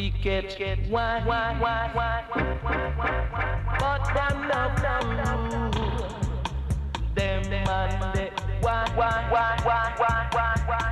We Why, why, why, why, But them not them. Them and. Why, why, why, why, why, why, why.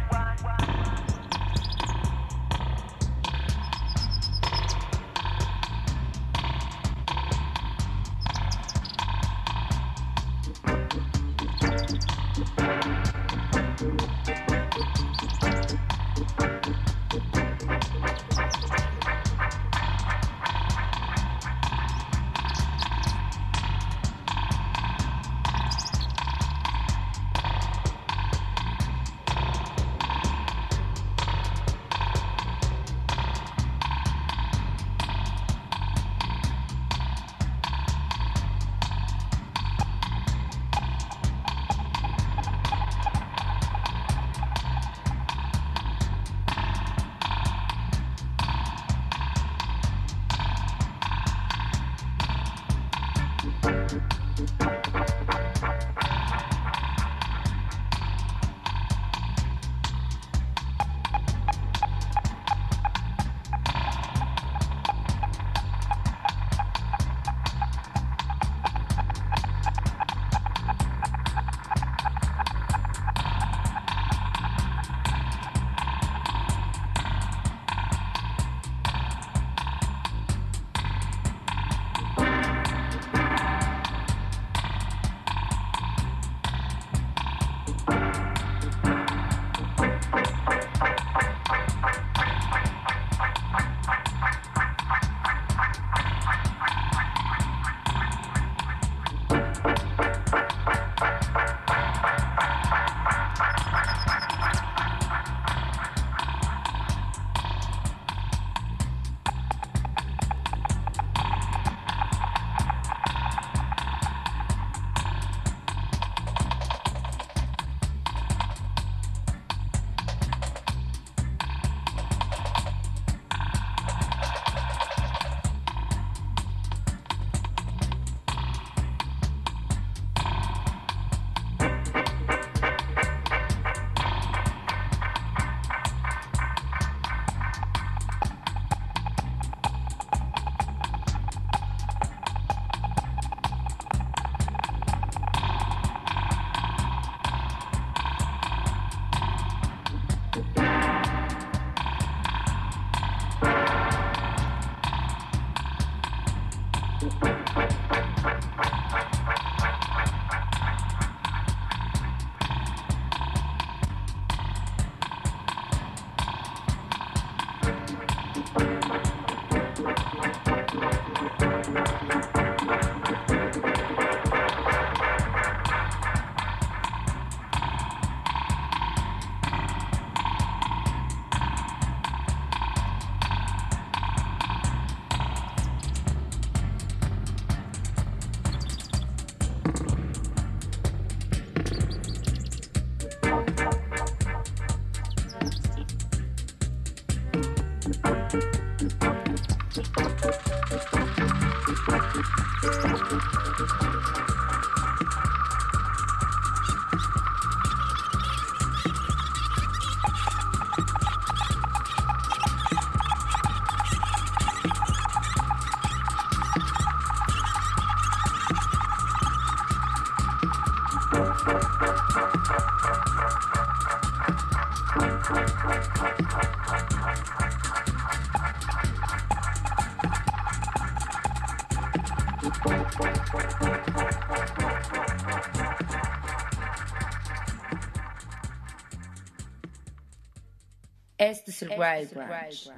Este es el Wild Branch.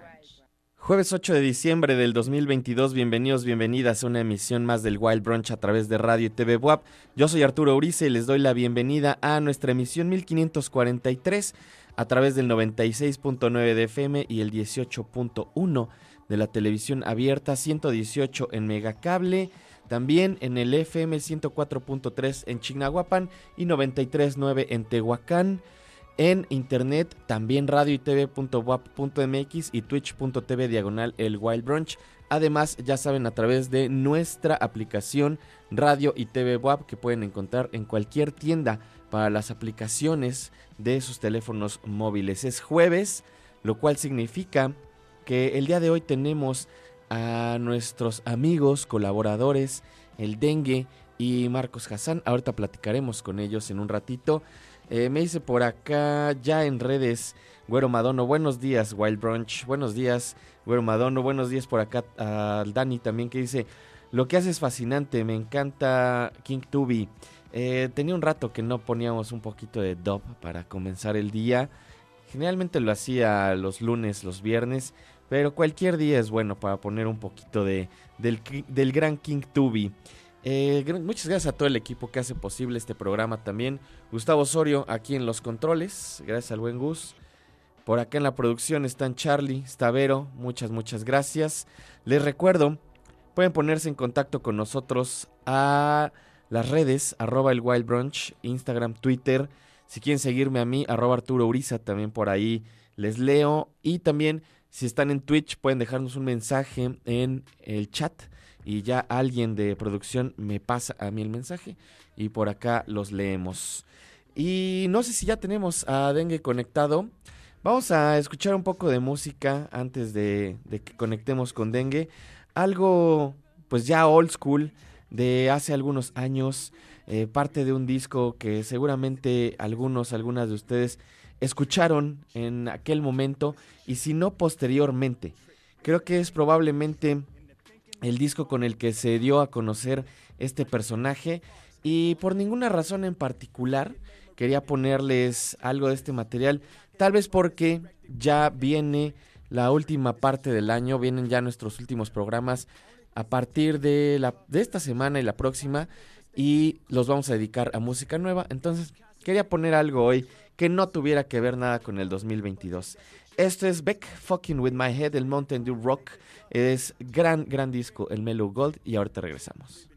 Jueves 8 de diciembre del 2022, bienvenidos, bienvenidas a una emisión más del Wild Brunch a través de Radio y TV WAP. Yo soy Arturo Urice y les doy la bienvenida a nuestra emisión 1543 a través del 96.9 de FM y el 18.1 de la televisión abierta, 118 en Megacable, también en el FM 104.3 en Chignahuapan y 93.9 en Tehuacán. En internet, también radio y tv.wap.mx y twitch.tv diagonal el Wild Brunch. Además, ya saben, a través de nuestra aplicación Radio y TV WAP que pueden encontrar en cualquier tienda para las aplicaciones de sus teléfonos móviles. Es jueves, lo cual significa que el día de hoy tenemos a nuestros amigos, colaboradores, el Dengue y Marcos Hassan. Ahorita platicaremos con ellos en un ratito. Eh, me dice por acá, ya en redes, Güero Madono, buenos días, Wild Brunch, buenos días, Güero Madono, buenos días por acá al Dani también que dice, lo que hace es fascinante, me encanta King Tubi. Eh, tenía un rato que no poníamos un poquito de dub para comenzar el día. Generalmente lo hacía los lunes, los viernes, pero cualquier día es bueno para poner un poquito de, del, del gran King Tubi. Eh, muchas gracias a todo el equipo que hace posible este programa también. Gustavo Osorio aquí en los controles, gracias al buen Gus. Por acá en la producción están Charlie, Stavero, muchas, muchas gracias. Les recuerdo, pueden ponerse en contacto con nosotros a las redes, arroba el Wild Brunch, Instagram, Twitter. Si quieren seguirme a mí, arroba Arturo Uriza, también por ahí les leo. Y también, si están en Twitch, pueden dejarnos un mensaje en el chat y ya alguien de producción me pasa a mí el mensaje y por acá los leemos. Y no sé si ya tenemos a Dengue conectado. Vamos a escuchar un poco de música antes de, que conectemos con Dengue. Algo pues ya old school de hace algunos años. Eh, parte de un disco que seguramente algunos, algunas de ustedes escucharon en aquel momento y si no posteriormente. Creo que es probablemente el disco con el que se dio a conocer este personaje y por ninguna razón en particular quería ponerles algo de este material, tal vez porque ya viene la última parte del año, vienen ya nuestros últimos programas a partir de, la, de esta semana y la próxima y los vamos a dedicar a música nueva, entonces quería poner algo hoy que no tuviera que ver nada con el 2022. Esto es Beck Fucking With My Head, el Mountain Dew Rock. Es gran, gran disco, el Mellow Gold. Y ahorita regresamos.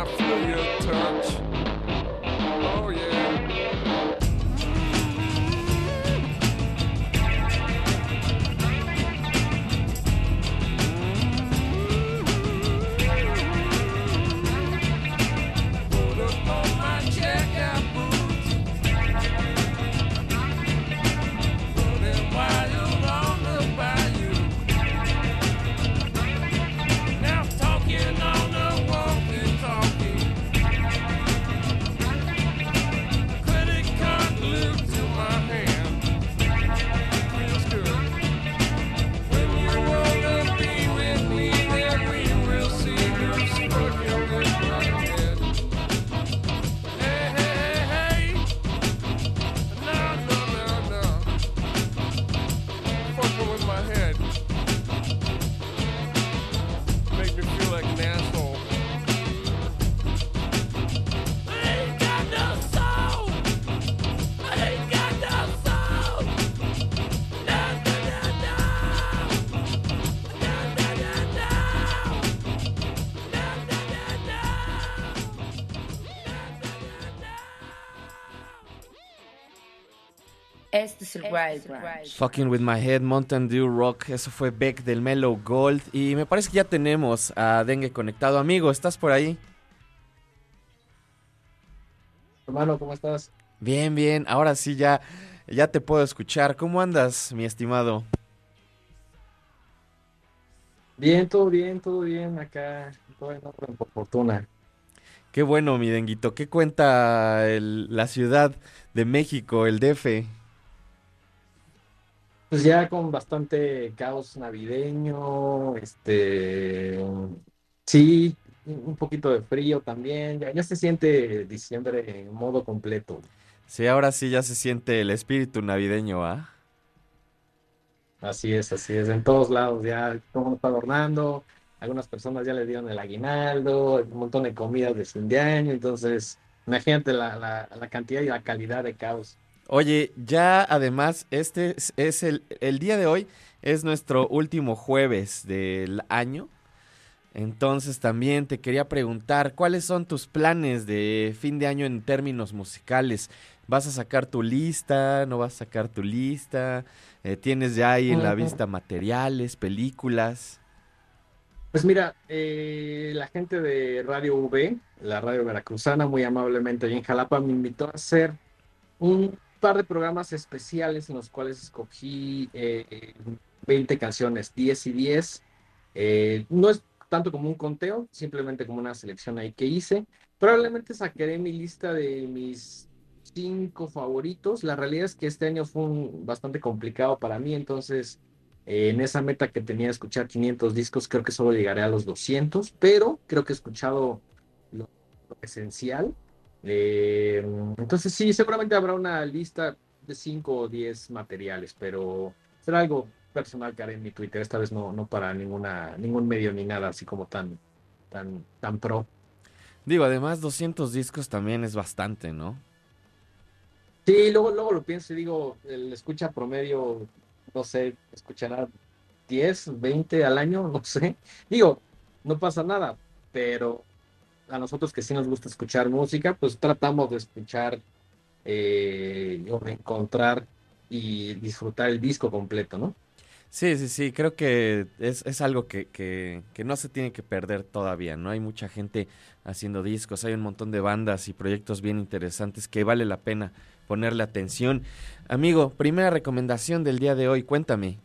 I feel your touch. Oh yeah. Es el Wild Fucking with my head, Mountain Dew Rock. Eso fue Beck del Mellow Gold. Y me parece que ya tenemos a Dengue conectado. Amigo, ¿estás por ahí? Hermano, ¿cómo estás? Bien, bien. Ahora sí ya, ya te puedo escuchar. ¿Cómo andas, mi estimado? Bien, todo bien, todo bien. Acá, todo en orden, por fortuna. Qué bueno, mi denguito. ¿Qué cuenta la ciudad de México, el DF? Pues ya con bastante caos navideño, este, sí, un poquito de frío también, ya, se siente diciembre en modo completo. Sí, ahora sí ya se siente el espíritu navideño, ¿ah? Así es, así es, en todos lados ya todo está adornando, algunas personas ya le dieron el aguinaldo, un montón de comidas de fin de año, entonces imagínate la, la, la cantidad y la calidad de caos. Oye, ya además, este es, el, el día de hoy, es nuestro último jueves del año. Entonces también te quería preguntar, ¿cuáles son tus planes de fin de año en términos musicales? ¿Vas a sacar tu lista? ¿No vas a sacar tu lista? Eh, ¿Tienes ya ahí en la vista materiales, películas? Pues mira, eh, la gente de Radio V, la radio veracruzana, muy amablemente ahí en Jalapa, me invitó a hacer un par de programas especiales en los cuales escogí 20 eh, canciones, 10 y 10. Eh, no es tanto como un conteo, simplemente como una selección ahí que hice. Probablemente sacaré mi lista de mis cinco favoritos. La realidad es que este año fue bastante complicado para mí, entonces eh, en esa meta que tenía de escuchar 500 discos, creo que solo llegaré a los 200, pero creo que he escuchado lo esencial. Eh, entonces sí, seguramente habrá una lista de 5 o 10 materiales, pero será algo personal que haré en mi Twitter, esta vez no, no para ninguna, ningún medio ni nada así como tan, tan, tan pro. Digo, además 200 discos también es bastante, ¿no? Sí, luego, luego lo pienso y digo, el escucha promedio, no sé, escuchará 10, 20 al año, no sé. Digo, no pasa nada, pero a nosotros que sí nos gusta escuchar música, pues tratamos de escuchar eh, o de encontrar y disfrutar el disco completo, ¿no? Sí, sí, sí, creo que es, es algo que, que, que, no se tiene que perder todavía, ¿no? Hay mucha gente haciendo discos, hay un montón de bandas y proyectos bien interesantes que vale la pena ponerle atención. Amigo, primera recomendación del día de hoy, cuéntame.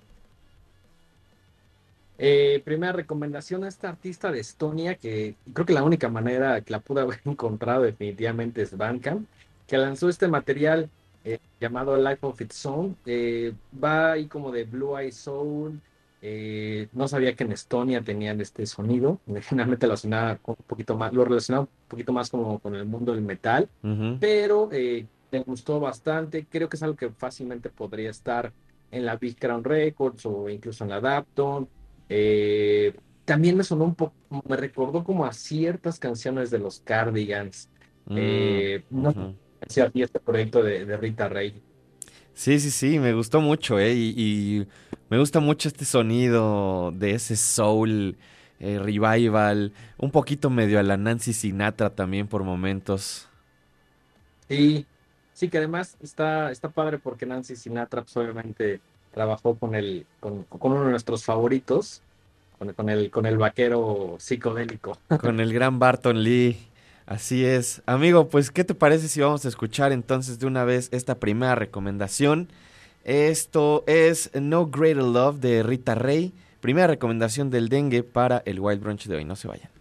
Eh, primera recomendación a esta artista de Estonia, que creo que la única manera que la pude haber encontrado definitivamente es Bandcamp, que lanzó este material eh, llamado Life of Its Own. Eh, va ahí como de Blue Eye Soul. no sabía que en Estonia tenían este sonido. Generalmente lo un poquito más, lo relacionaba un poquito más como con el mundo del metal, pero me gustó bastante. Creo que es algo que fácilmente podría estar en la Big Crown Records o incluso en la Dapton eh, también me sonó un poco, me recordó como a ciertas canciones de los Cardigans. Mm, eh, no sé si este proyecto de, Rita Ray. Sí, sí, sí, me gustó mucho, ¿eh? Y, me gusta mucho este sonido de ese soul eh, revival, un poquito medio a la Nancy Sinatra también por momentos. Sí, sí que además está, está padre porque Nancy Sinatra pues, obviamente trabajó con el, con, con uno de nuestros favoritos, con, con el, con el vaquero psicodélico. Con el gran Barton Lee. Así es. Amigo, pues, ¿qué te parece si vamos a escuchar entonces de una vez esta primera recomendación? Esto es No Greater Love de Rita Ray. Primera recomendación del dengue para el Wild Brunch de hoy. No se vayan.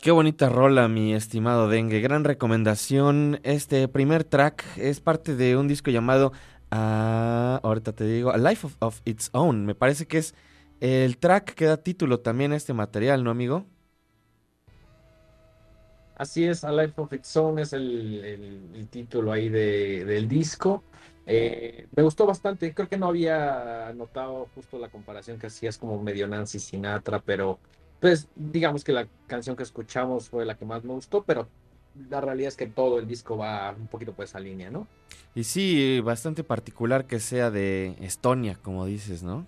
Qué bonita rola, mi estimado Dengue. Gran recomendación. Este primer track es parte de un disco llamado, ah, ahorita te digo, A Life of, Its Own. Me parece que es el track que da título también a este material, ¿no, amigo? Así es, A Life of Its Own es el, título ahí del disco. Eh, me gustó bastante, creo que no había notado justo la comparación que hacías como medio Nancy Sinatra, pero pues digamos que la canción que escuchamos fue la que más me gustó, pero la realidad es que todo el disco va un poquito por esa línea, ¿no? Y sí, bastante particular que sea de Estonia, como dices, ¿no?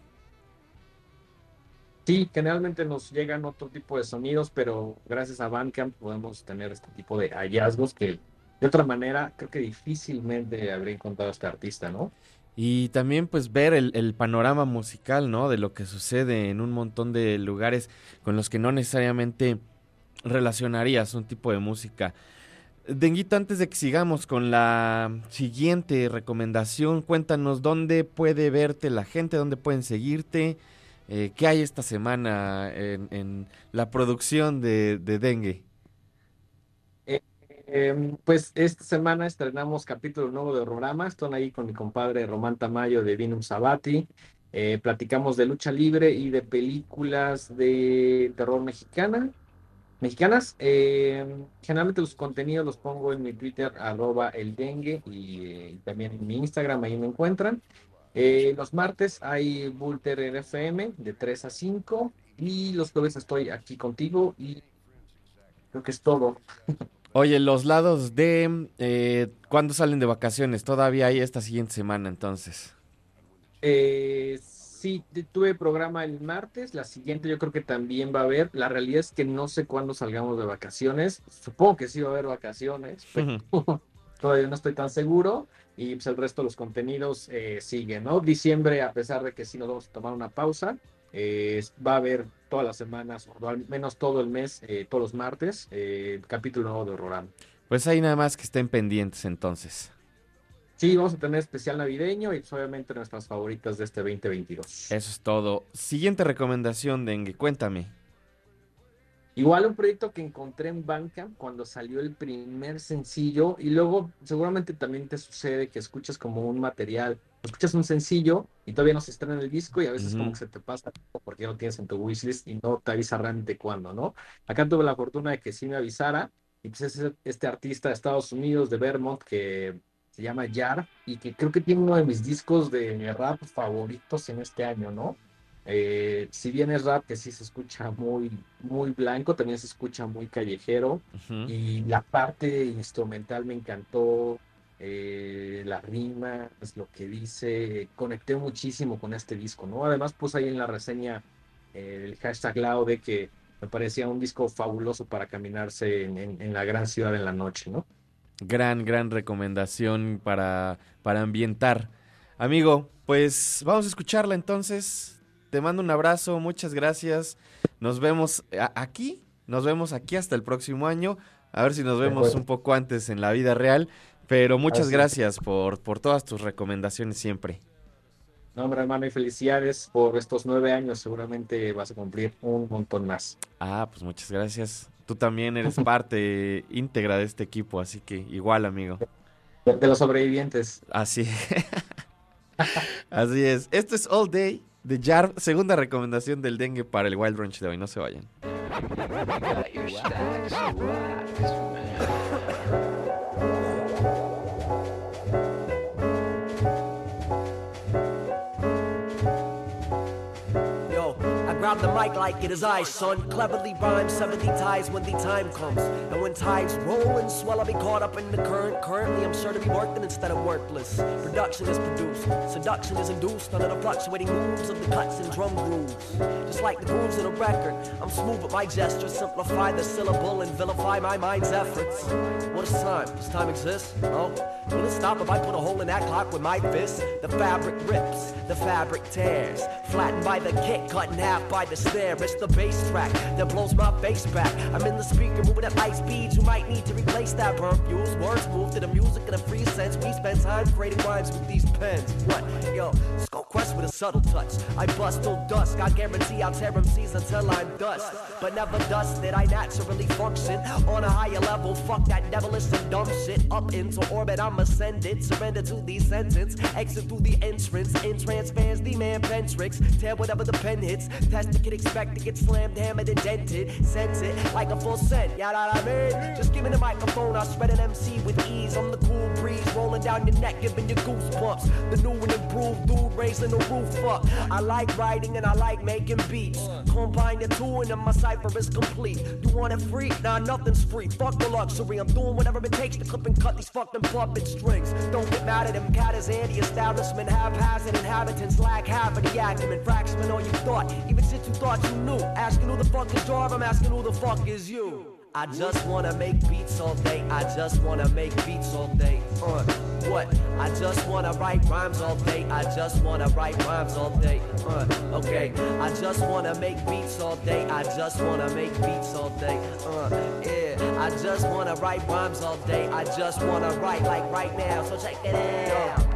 Sí, generalmente nos llegan otro tipo de sonidos, pero gracias a Bandcamp podemos tener este tipo de hallazgos que de otra manera creo que difícilmente habría encontrado este artista, ¿no? Y también pues ver el, panorama musical, ¿no? De lo que sucede en un montón de lugares con los que no necesariamente relacionarías un tipo de música. Denguito, antes de que sigamos con la siguiente recomendación, cuéntanos dónde puede verte la gente, dónde pueden seguirte, eh, qué hay esta semana en, la producción de Dengue. Eh, pues esta semana estrenamos capítulo nuevo de programa, estoy ahí con mi compadre Román Tamayo de Vinum Sabati, eh, platicamos de lucha libre y de películas de terror mexicana mexicanas. Eh, generalmente los contenidos los pongo en mi Twitter, arroba el dengue, y, eh, también en mi Instagram, ahí me encuentran. Eh, los martes hay Bulter RFM de 3 a 5 y los jueves estoy aquí contigo y creo que es todo. Oye, los lados de eh, cuándo salen de vacaciones, todavía hay esta siguiente semana entonces. Eh, Sí, tuve programa el martes, la siguiente yo creo que también va a haber. La realidad es que no sé cuándo salgamos de vacaciones. Supongo que sí va a haber vacaciones, pero todavía no estoy tan seguro. Y pues el resto de los contenidos eh, siguen, ¿no? Diciembre, a pesar de que sí nos vamos a tomar una pausa, eh, va a haber todas las semanas, o al menos todo el mes, eh, todos los martes, eh, capítulo nuevo de Horrorama. Pues hay nada más que estén pendientes entonces. Sí, vamos a tener especial navideño y pues, obviamente nuestras favoritas de este 2022. Eso es todo. Siguiente recomendación, Dengue, cuéntame. Igual un proyecto que encontré en Bandcamp cuando salió el primer sencillo y luego seguramente también te sucede que escuchas como un material, escuchas un sencillo y todavía no se estrena el disco y a veces como que se te pasa porque ya lo tienes en tu wishlist y no te avisa realmente cuándo, ¿no? Acá tuve la fortuna de que sí me avisara y pues es este artista de Estados Unidos, de Vermont, que se llama Yar y que creo que tiene uno de mis discos de rap favoritos en este año, ¿no? Eh, si bien es rap que sí se escucha muy, muy blanco, también se escucha muy callejero y la parte instrumental me encantó, eh, la rima, es lo que dice, conecté muchísimo con este disco, ¿no? Además puse ahí en la reseña eh, el hashtag Lao de que me parecía un disco fabuloso para caminarse en, en- en la gran ciudad en la noche, ¿no? Gran, gran recomendación para, para ambientar. Amigo, pues vamos a escucharla entonces. Te mando un abrazo, muchas gracias. Nos vemos a- aquí, nos vemos aquí hasta el próximo año. A ver si nos vemos un poco antes en la vida real. Pero muchas gracias por, por todas tus recomendaciones siempre. No, hombre, hermano, y felicidades por estos nueve años, seguramente vas a cumplir un montón más. Ah, pues muchas gracias. Tú también eres parte íntegra de este equipo, así que igual, amigo. De, de los sobrevivientes. Así. Así es. Esto es All Day de Jar, segunda recomendación del dengue para el Wild Brunch de hoy. No se vayan. Grab the mic like it is I, son. Cleverly rhyme 70 ties when the time comes. And when tides roll and swell, I'll be caught up in the current. Currently, I'm sure to be working instead of worthless. Production is produced, seduction is induced under the fluctuating moves of the cuts and drum grooves. Just like the grooves in a record, I'm smooth with my gestures, simplify the syllable and vilify my mind's efforts. What is time? Does time exist? Oh, will it stop if I put a hole in that clock with my fist? The fabric rips, the fabric tears, flattened by the kick, cut in half by the snare. It's the bass track that blows my bass back. I'm in the speaker moving at light speeds. You might need to replace that burn fuse. Words move to the music in a free sense. We spend time creating rhymes with these pens. What? Yo, With a subtle touch. I bust till dusk, I guarantee I'll tear MCs until I'm dust. But never dusted, I naturally function on a higher level. Fuck that devilish and dumb shit. Up into orbit, I'm ascended. Surrender to the sentence, exit through the entrance. In the man pen tricks. Tear whatever the pen hits. Test it, expect to get slammed, hammered, and dented. Sense it like a full set, yeah, that I mean. Just give me the microphone, I'll spread an MC with ease. I'm the cool breeze rolling down your neck, giving you goosebumps. The new and improved dude raising the roof up. I like writing and I like making beats. Combine the two and then my cipher is complete. You want it free? Nah, nothing's free. Fuck the luxury. I'm doing whatever it takes to clip and cut these fucking puppet strings. Don't get mad at them catters and the establishment. Haphazard inhabitants lack half of the acumen. Fraction all you thought. Even shit you thought you knew. Asking who the fuck is Jarv, I'm asking who the fuck is you. I just wanna make beats all day. I just wanna make beats all day. Uh, what? I just wanna write rhymes all day. I just wanna write rhymes all day. Uh, okay. I just wanna make beats all day. I just wanna make beats all day. Uh, yeah. I just wanna write rhymes all day. I just wanna write like right now. So check it out.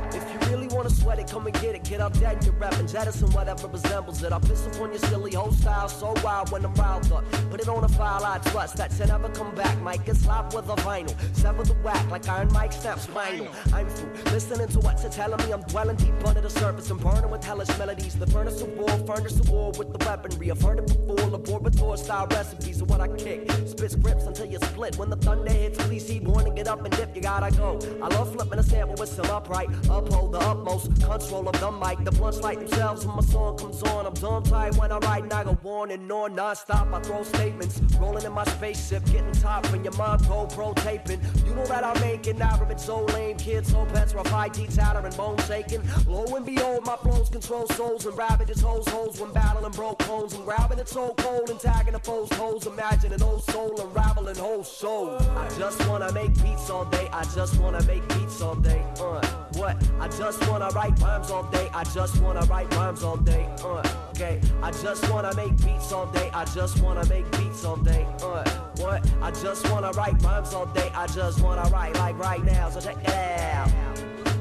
Wanna sweat it, come and get it. Get up dead, you're rapping, jettison whatever resembles it. I'll piss upon your silly whole style so wild when I'm riled up. Put it on a file I trust that should never come back. Might get slapped with a vinyl. Sever the whack like Iron Mike snaps vinyl. I'm through listening to what you're telling me. I'm dwelling deep under the surface and burning with hellish melodies. The furnace of war, furnace of war with the weaponry. I've heard it before. Laboratory style recipes of what I kick. Spit scripts until you split. When the thunder hits, please see warning, get up and dip. You gotta go. I love flipping a sample with some upright. Uphold the utmost control of the mic. The blunts light themselves when my song comes on. I'm dumb tight when I write and I go on and on non-stop. I throw statements, rolling in my spaceship, getting top when your mom go pro taping. You know that I'm making average so lame. Kids so pets rough IT tatter and bone shaking. Lo and behold, my flows control souls and ravages hoes holes when battling broke bones and grabbing it so cold and tagging the foes hoes. Imagine an old soul unraveling whole soul. I just wanna make beats all day. I just wanna make beats all day. Uh, what? I just wanna write rhymes all day. I just wanna write rhymes all day. Uh, okay. I just wanna make beats all day. I just wanna make beats all day. Uh, what? I just wanna write rhymes all day. I just wanna write like right now. So check it out.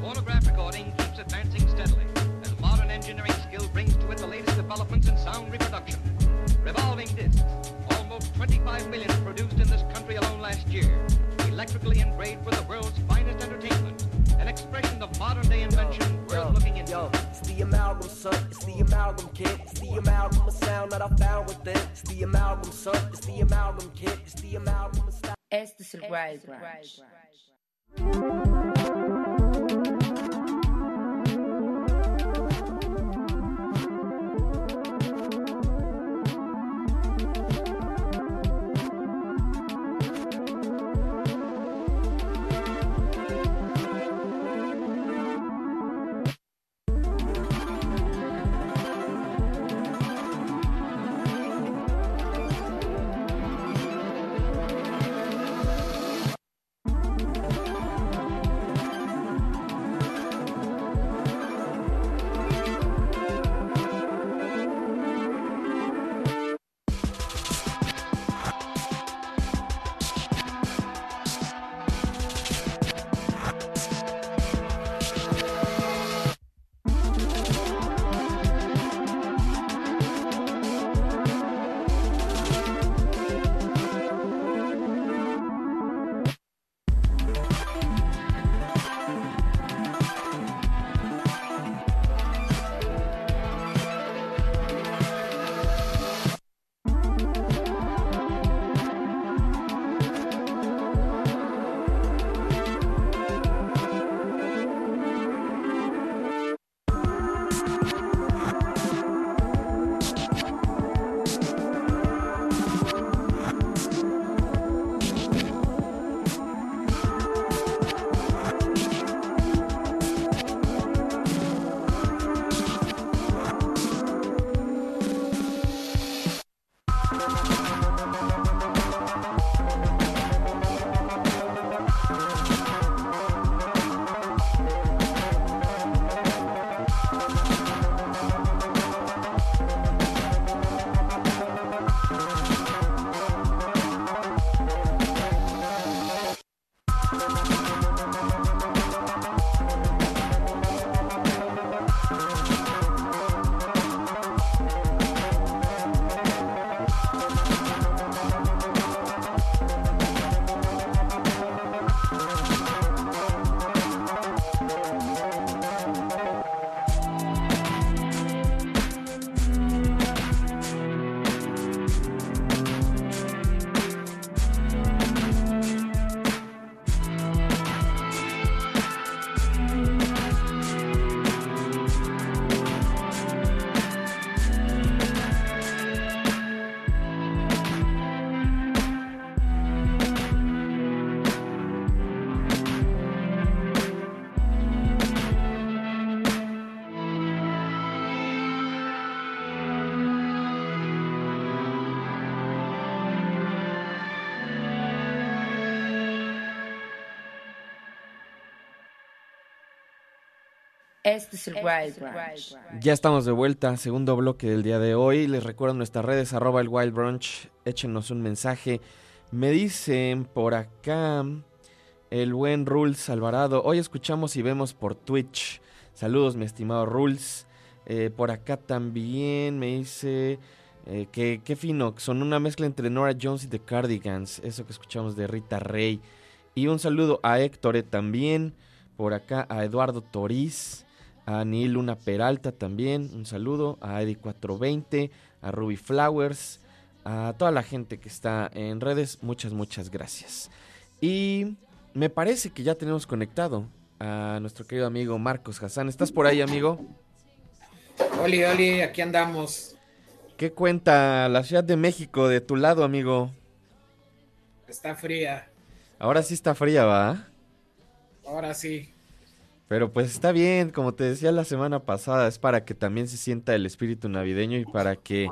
Phonograph recording keeps advancing steadily as modern engineering skill brings to it the latest developments in sound reproduction. Revolving discs, almost 25 million produced in this country alone last year, electrically engraved with the world's finest entertainment, an expression of modern day invention worth looking into. Yo, it's the amalgam, son. It's the amalgam, kid. It's the amalgam of sound that I found within. It's the amalgam, son. It's the amalgam, kid. It's the amalgam of style. Este es el Wild Branch. Este es el Wild Brunch. Ya estamos de vuelta, segundo bloque del día de hoy. Les recuerdo nuestras redes, arroba el Wild Brunch. Échenos un mensaje. Me dicen por acá el buen Rules Alvarado. Hoy escuchamos y vemos por Twitch. Saludos, mi estimado Rules. Eh, por acá también me dice eh, que qué fino, son una mezcla entre Nora Jones y The Cardigans. Eso que escuchamos de Rita Rey. Y un saludo a Héctor también. Por acá a Eduardo Toriz. A Neil Luna Peralta también. Un saludo. A Eddie420. A Ruby Flowers. A toda la gente que está en redes. Muchas, muchas gracias. Y me parece que ya tenemos conectado a nuestro querido amigo Marcos Hassan. ¿Estás por ahí, amigo? Oli, Oli, aquí andamos. ¿Qué cuenta la Ciudad de México de tu lado, amigo? Está fría. Ahora sí está fría, ¿va? Ahora sí. Pero pues está bien, como te decía la semana pasada, es para que también se sienta el espíritu navideño y para que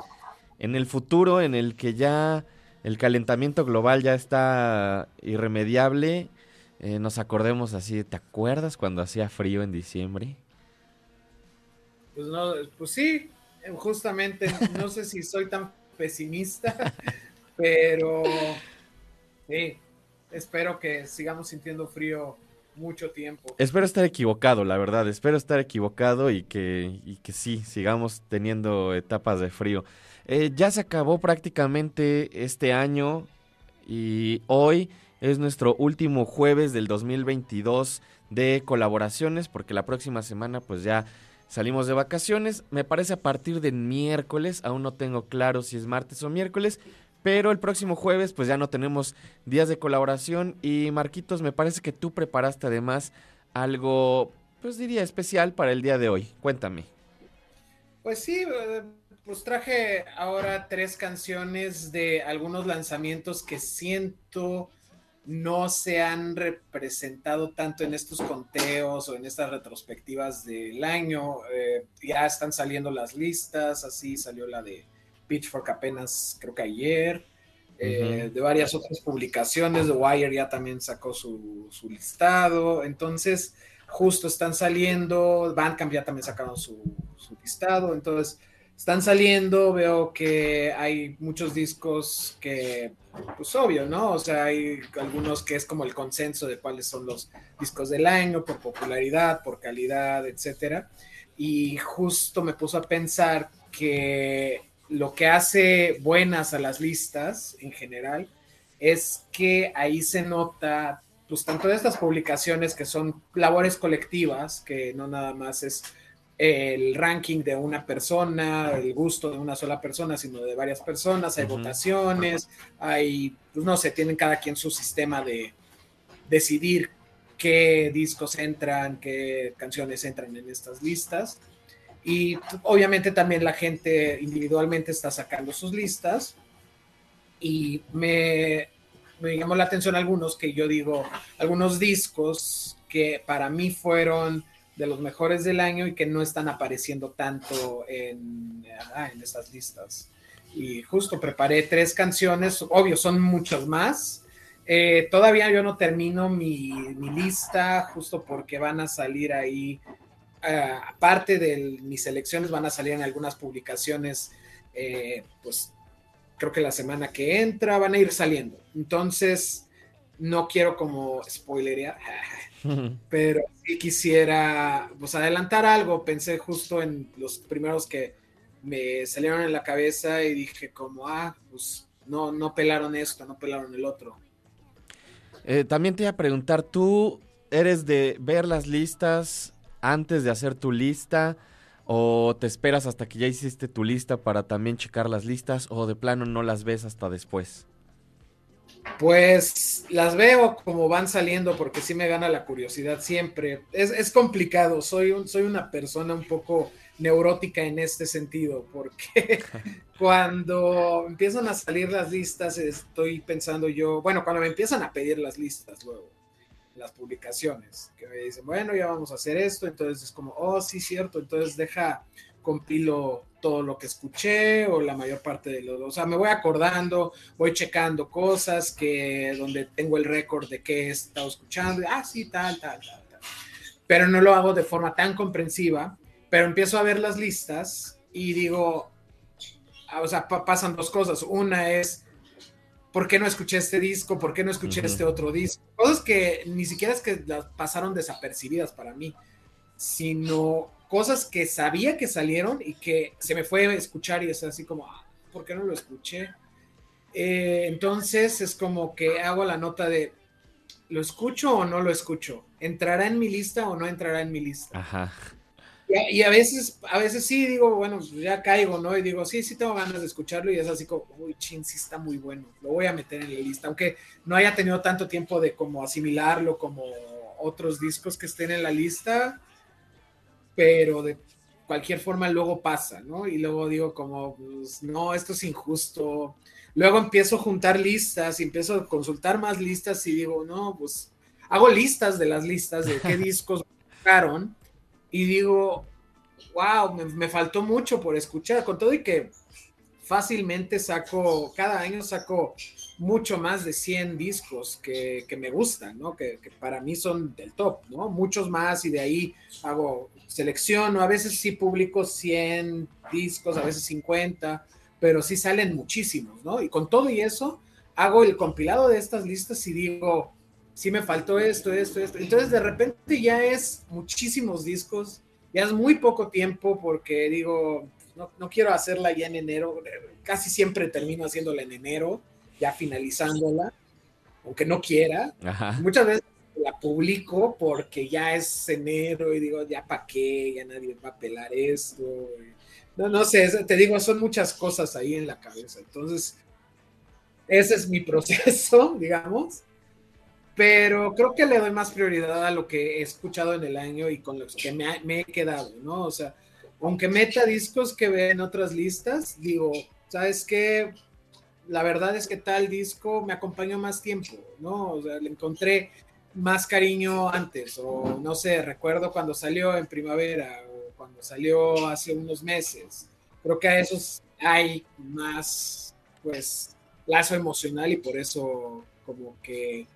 en el futuro, en el que ya el calentamiento global ya está irremediable, eh, nos acordemos así, ¿te acuerdas cuando hacía frío en diciembre? Pues no, pues sí, justamente, no sé si soy tan pesimista, pero sí, espero que sigamos sintiendo frío mucho tiempo. Espero estar equivocado, la verdad, espero estar equivocado y que, y que sí, sigamos teniendo etapas de frío. Eh, ya se acabó prácticamente este año y hoy es nuestro último jueves del 2022 de colaboraciones porque la próxima semana pues ya salimos de vacaciones. Me parece a partir del miércoles, aún no tengo claro si es martes o miércoles, pero el próximo jueves pues ya no tenemos días de colaboración y Marquitos, me parece que tú preparaste además algo, pues diría especial para el día de hoy. Cuéntame. Pues sí, eh, pues traje ahora tres canciones de algunos lanzamientos que siento no se han representado tanto en estos conteos o en estas retrospectivas del año. Eh, ya están saliendo las listas, así salió la de Pitchfork apenas creo que ayer. Eh, de varias otras publicaciones, The Wire ya también sacó su, listado, entonces justo están saliendo, Bandcamp ya también sacaron su, su listado, entonces están saliendo, veo que hay muchos discos que, pues obvio, ¿no? O sea, hay algunos que es como el consenso de cuáles son los discos del año, por popularidad, por calidad, etcétera. Y justo me puso a pensar que lo que hace buenas a las listas en general es que ahí se nota, pues tanto de estas publicaciones que son labores colectivas, que no nada más es el ranking de una persona, el gusto de una sola persona, sino de varias personas, hay votaciones, hay, pues no sé, tienen cada quien su sistema de decidir qué discos entran, qué canciones entran en estas listas. Y obviamente también la gente individualmente está sacando sus listas. Y me, me llamó la atención algunos que yo digo, algunos discos que para mí fueron de los mejores del año y que no están apareciendo tanto en, ah, en estas listas. Y justo preparé tres canciones, obvio, son muchas más. Eh, todavía yo no termino mi, lista, justo porque van a salir ahí, eh, aparte de mis selecciones, van a salir en algunas publicaciones, eh, pues creo que la semana que entra van a ir saliendo. Entonces, no quiero como spoilerear, pero sí quisiera pues adelantar algo. Pensé justo en los primeros que me salieron en la cabeza y dije como, ah, pues no, no pelaron esto, no pelaron el otro. Eh, también te iba a preguntar, ¿tú eres de ver las listas antes de hacer tu lista? ¿O te esperas hasta que ya hiciste tu lista para también checar las listas? ¿O de plano no las ves hasta después? Pues las veo como van saliendo porque sí me gana la curiosidad siempre. Es, complicado, soy, un, soy una persona un poco neurótica en este sentido porque cuando empiezan a salir las listas estoy pensando yo, bueno, cuando me empiezan a pedir las listas luego, las publicaciones, que me dicen, bueno, ya vamos a hacer esto, entonces es como, oh, sí, cierto, entonces deja, compilo todo lo que escuché o la mayor parte de lo, o sea, me voy acordando, voy checando cosas que donde tengo el récord de qué he estado escuchando, ah, sí, tal, tal, tal, tal. pero no lo hago de forma tan comprensiva, pero empiezo a ver las listas y digo, ah, o sea, pasan dos cosas. Una es, ¿por qué no escuché este disco? ¿Por qué no escuché este otro disco? Cosas que ni siquiera es que las pasaron desapercibidas para mí, sino cosas que sabía que salieron y que se me fue a escuchar y es así como, ah, ¿por qué no lo escuché? Eh, entonces es como que hago la nota de, ¿lo escucho o no lo escucho? ¿Entrará en mi lista o no entrará en mi lista? Ajá. Y, a veces, a veces sí digo, bueno, pues ya caigo, ¿no? Y digo, sí, sí tengo ganas de escucharlo y es así como, uy, chin, sí está muy bueno, lo voy a meter en la lista, aunque no haya tenido tanto tiempo de como asimilarlo como otros discos que estén en la lista, pero de cualquier forma luego pasa, ¿no? Y luego digo como, pues, no, esto es injusto. Luego empiezo a juntar listas y empiezo a consultar más listas y digo, no, pues hago listas de las listas de qué discos tocaron y digo, wow, me, faltó mucho por escuchar, con todo y que fácilmente saco, cada año saco mucho más de 100 discos que, me gustan, ¿no? Que, para mí son del top, ¿no? Muchos más y de ahí hago selección, a veces sí publico 100 discos, a veces 50, pero sí salen muchísimos, ¿no? Y con todo y eso, hago el compilado de estas listas y digo, sí me faltó esto, esto, esto. Entonces de repente ya es muchísimos discos, ya es muy poco tiempo porque digo, no, quiero hacerla ya en enero, casi siempre termino haciéndola en enero, ya finalizándola, aunque no quiera. Muchas veces la publico porque ya es enero y digo, ya para qué, ya nadie va a pelar esto. No, no sé, te digo, son muchas cosas ahí en la cabeza. Entonces, ese es mi proceso, digamos pero creo que le doy más prioridad a lo que he escuchado en el año y con los que me, he quedado, ¿no? O sea, aunque meta discos que ve en otras listas, digo, ¿sabes qué? La verdad es que tal disco me acompañó más tiempo, ¿no? O sea, le encontré más cariño antes, o no sé, recuerdo cuando salió en primavera, o cuando salió hace unos meses. Creo que a esos hay más, pues, lazo emocional y por eso como que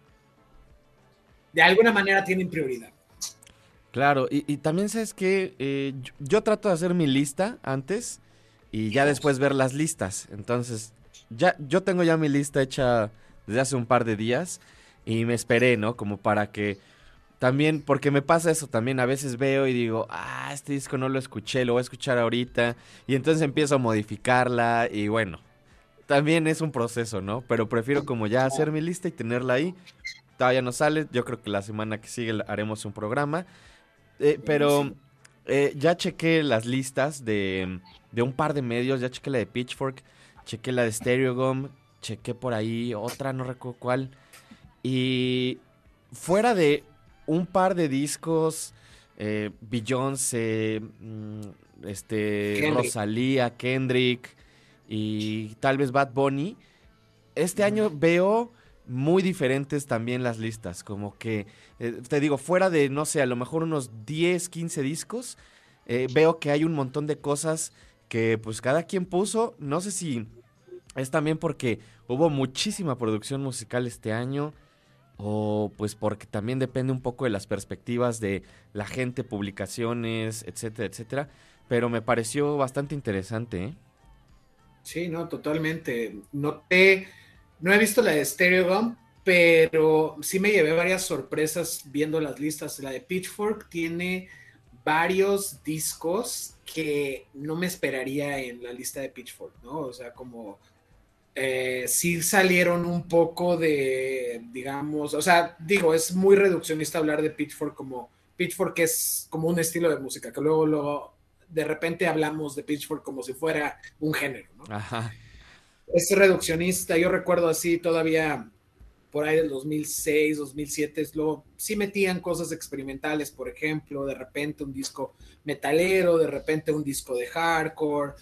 de alguna manera tienen prioridad. Claro, y, también sabes que eh, yo, trato de hacer mi lista antes y ya después ver las listas. Entonces, ya yo tengo ya mi lista hecha desde hace un par de días y me esperé, ¿no? Como para que también, porque me pasa eso también, a veces veo y digo, ah, este disco no lo escuché, lo voy a escuchar ahorita, y entonces empiezo a modificarla y bueno, también es un proceso, ¿no? Pero prefiero como ya hacer mi lista y tenerla ahí todavía no sale. Yo creo que la semana que sigue haremos un programa. Eh, pero eh, ya chequé las listas de, de, un par de medios. Ya chequé la de Pitchfork, chequé la de Stereogum, chequé por ahí otra, no recuerdo cuál. Y fuera de un par de discos, eh, Beyoncé, mm, este, Rosalía, Kendrick y tal vez Bad Bunny, este año veo muy diferentes también las listas, como que, eh, te digo, fuera de, no sé, a lo mejor unos 10, 15 discos, eh, veo que hay un montón de cosas que pues cada quien puso, no sé si es también porque hubo muchísima producción musical este año o pues porque también depende un poco de las perspectivas de la gente, publicaciones, etcétera, etcétera, pero me pareció bastante interesante. ¿eh? Sí, no, totalmente. Noté no he visto la de Stereo pero sí me llevé varias sorpresas viendo las listas. La de Pitchfork tiene varios discos que no me esperaría en la lista de Pitchfork, ¿no? O sea, como eh, sí salieron un poco de, digamos, o sea, digo, es muy reduccionista hablar de Pitchfork como Pitchfork es como un estilo de música, que luego, luego de repente hablamos de Pitchfork como si fuera un género, ¿no? Ajá es reduccionista. Yo recuerdo así todavía por ahí del 2006, 2007, luego sí metían cosas experimentales, por ejemplo, de repente un disco metalero, de repente un disco de hardcore,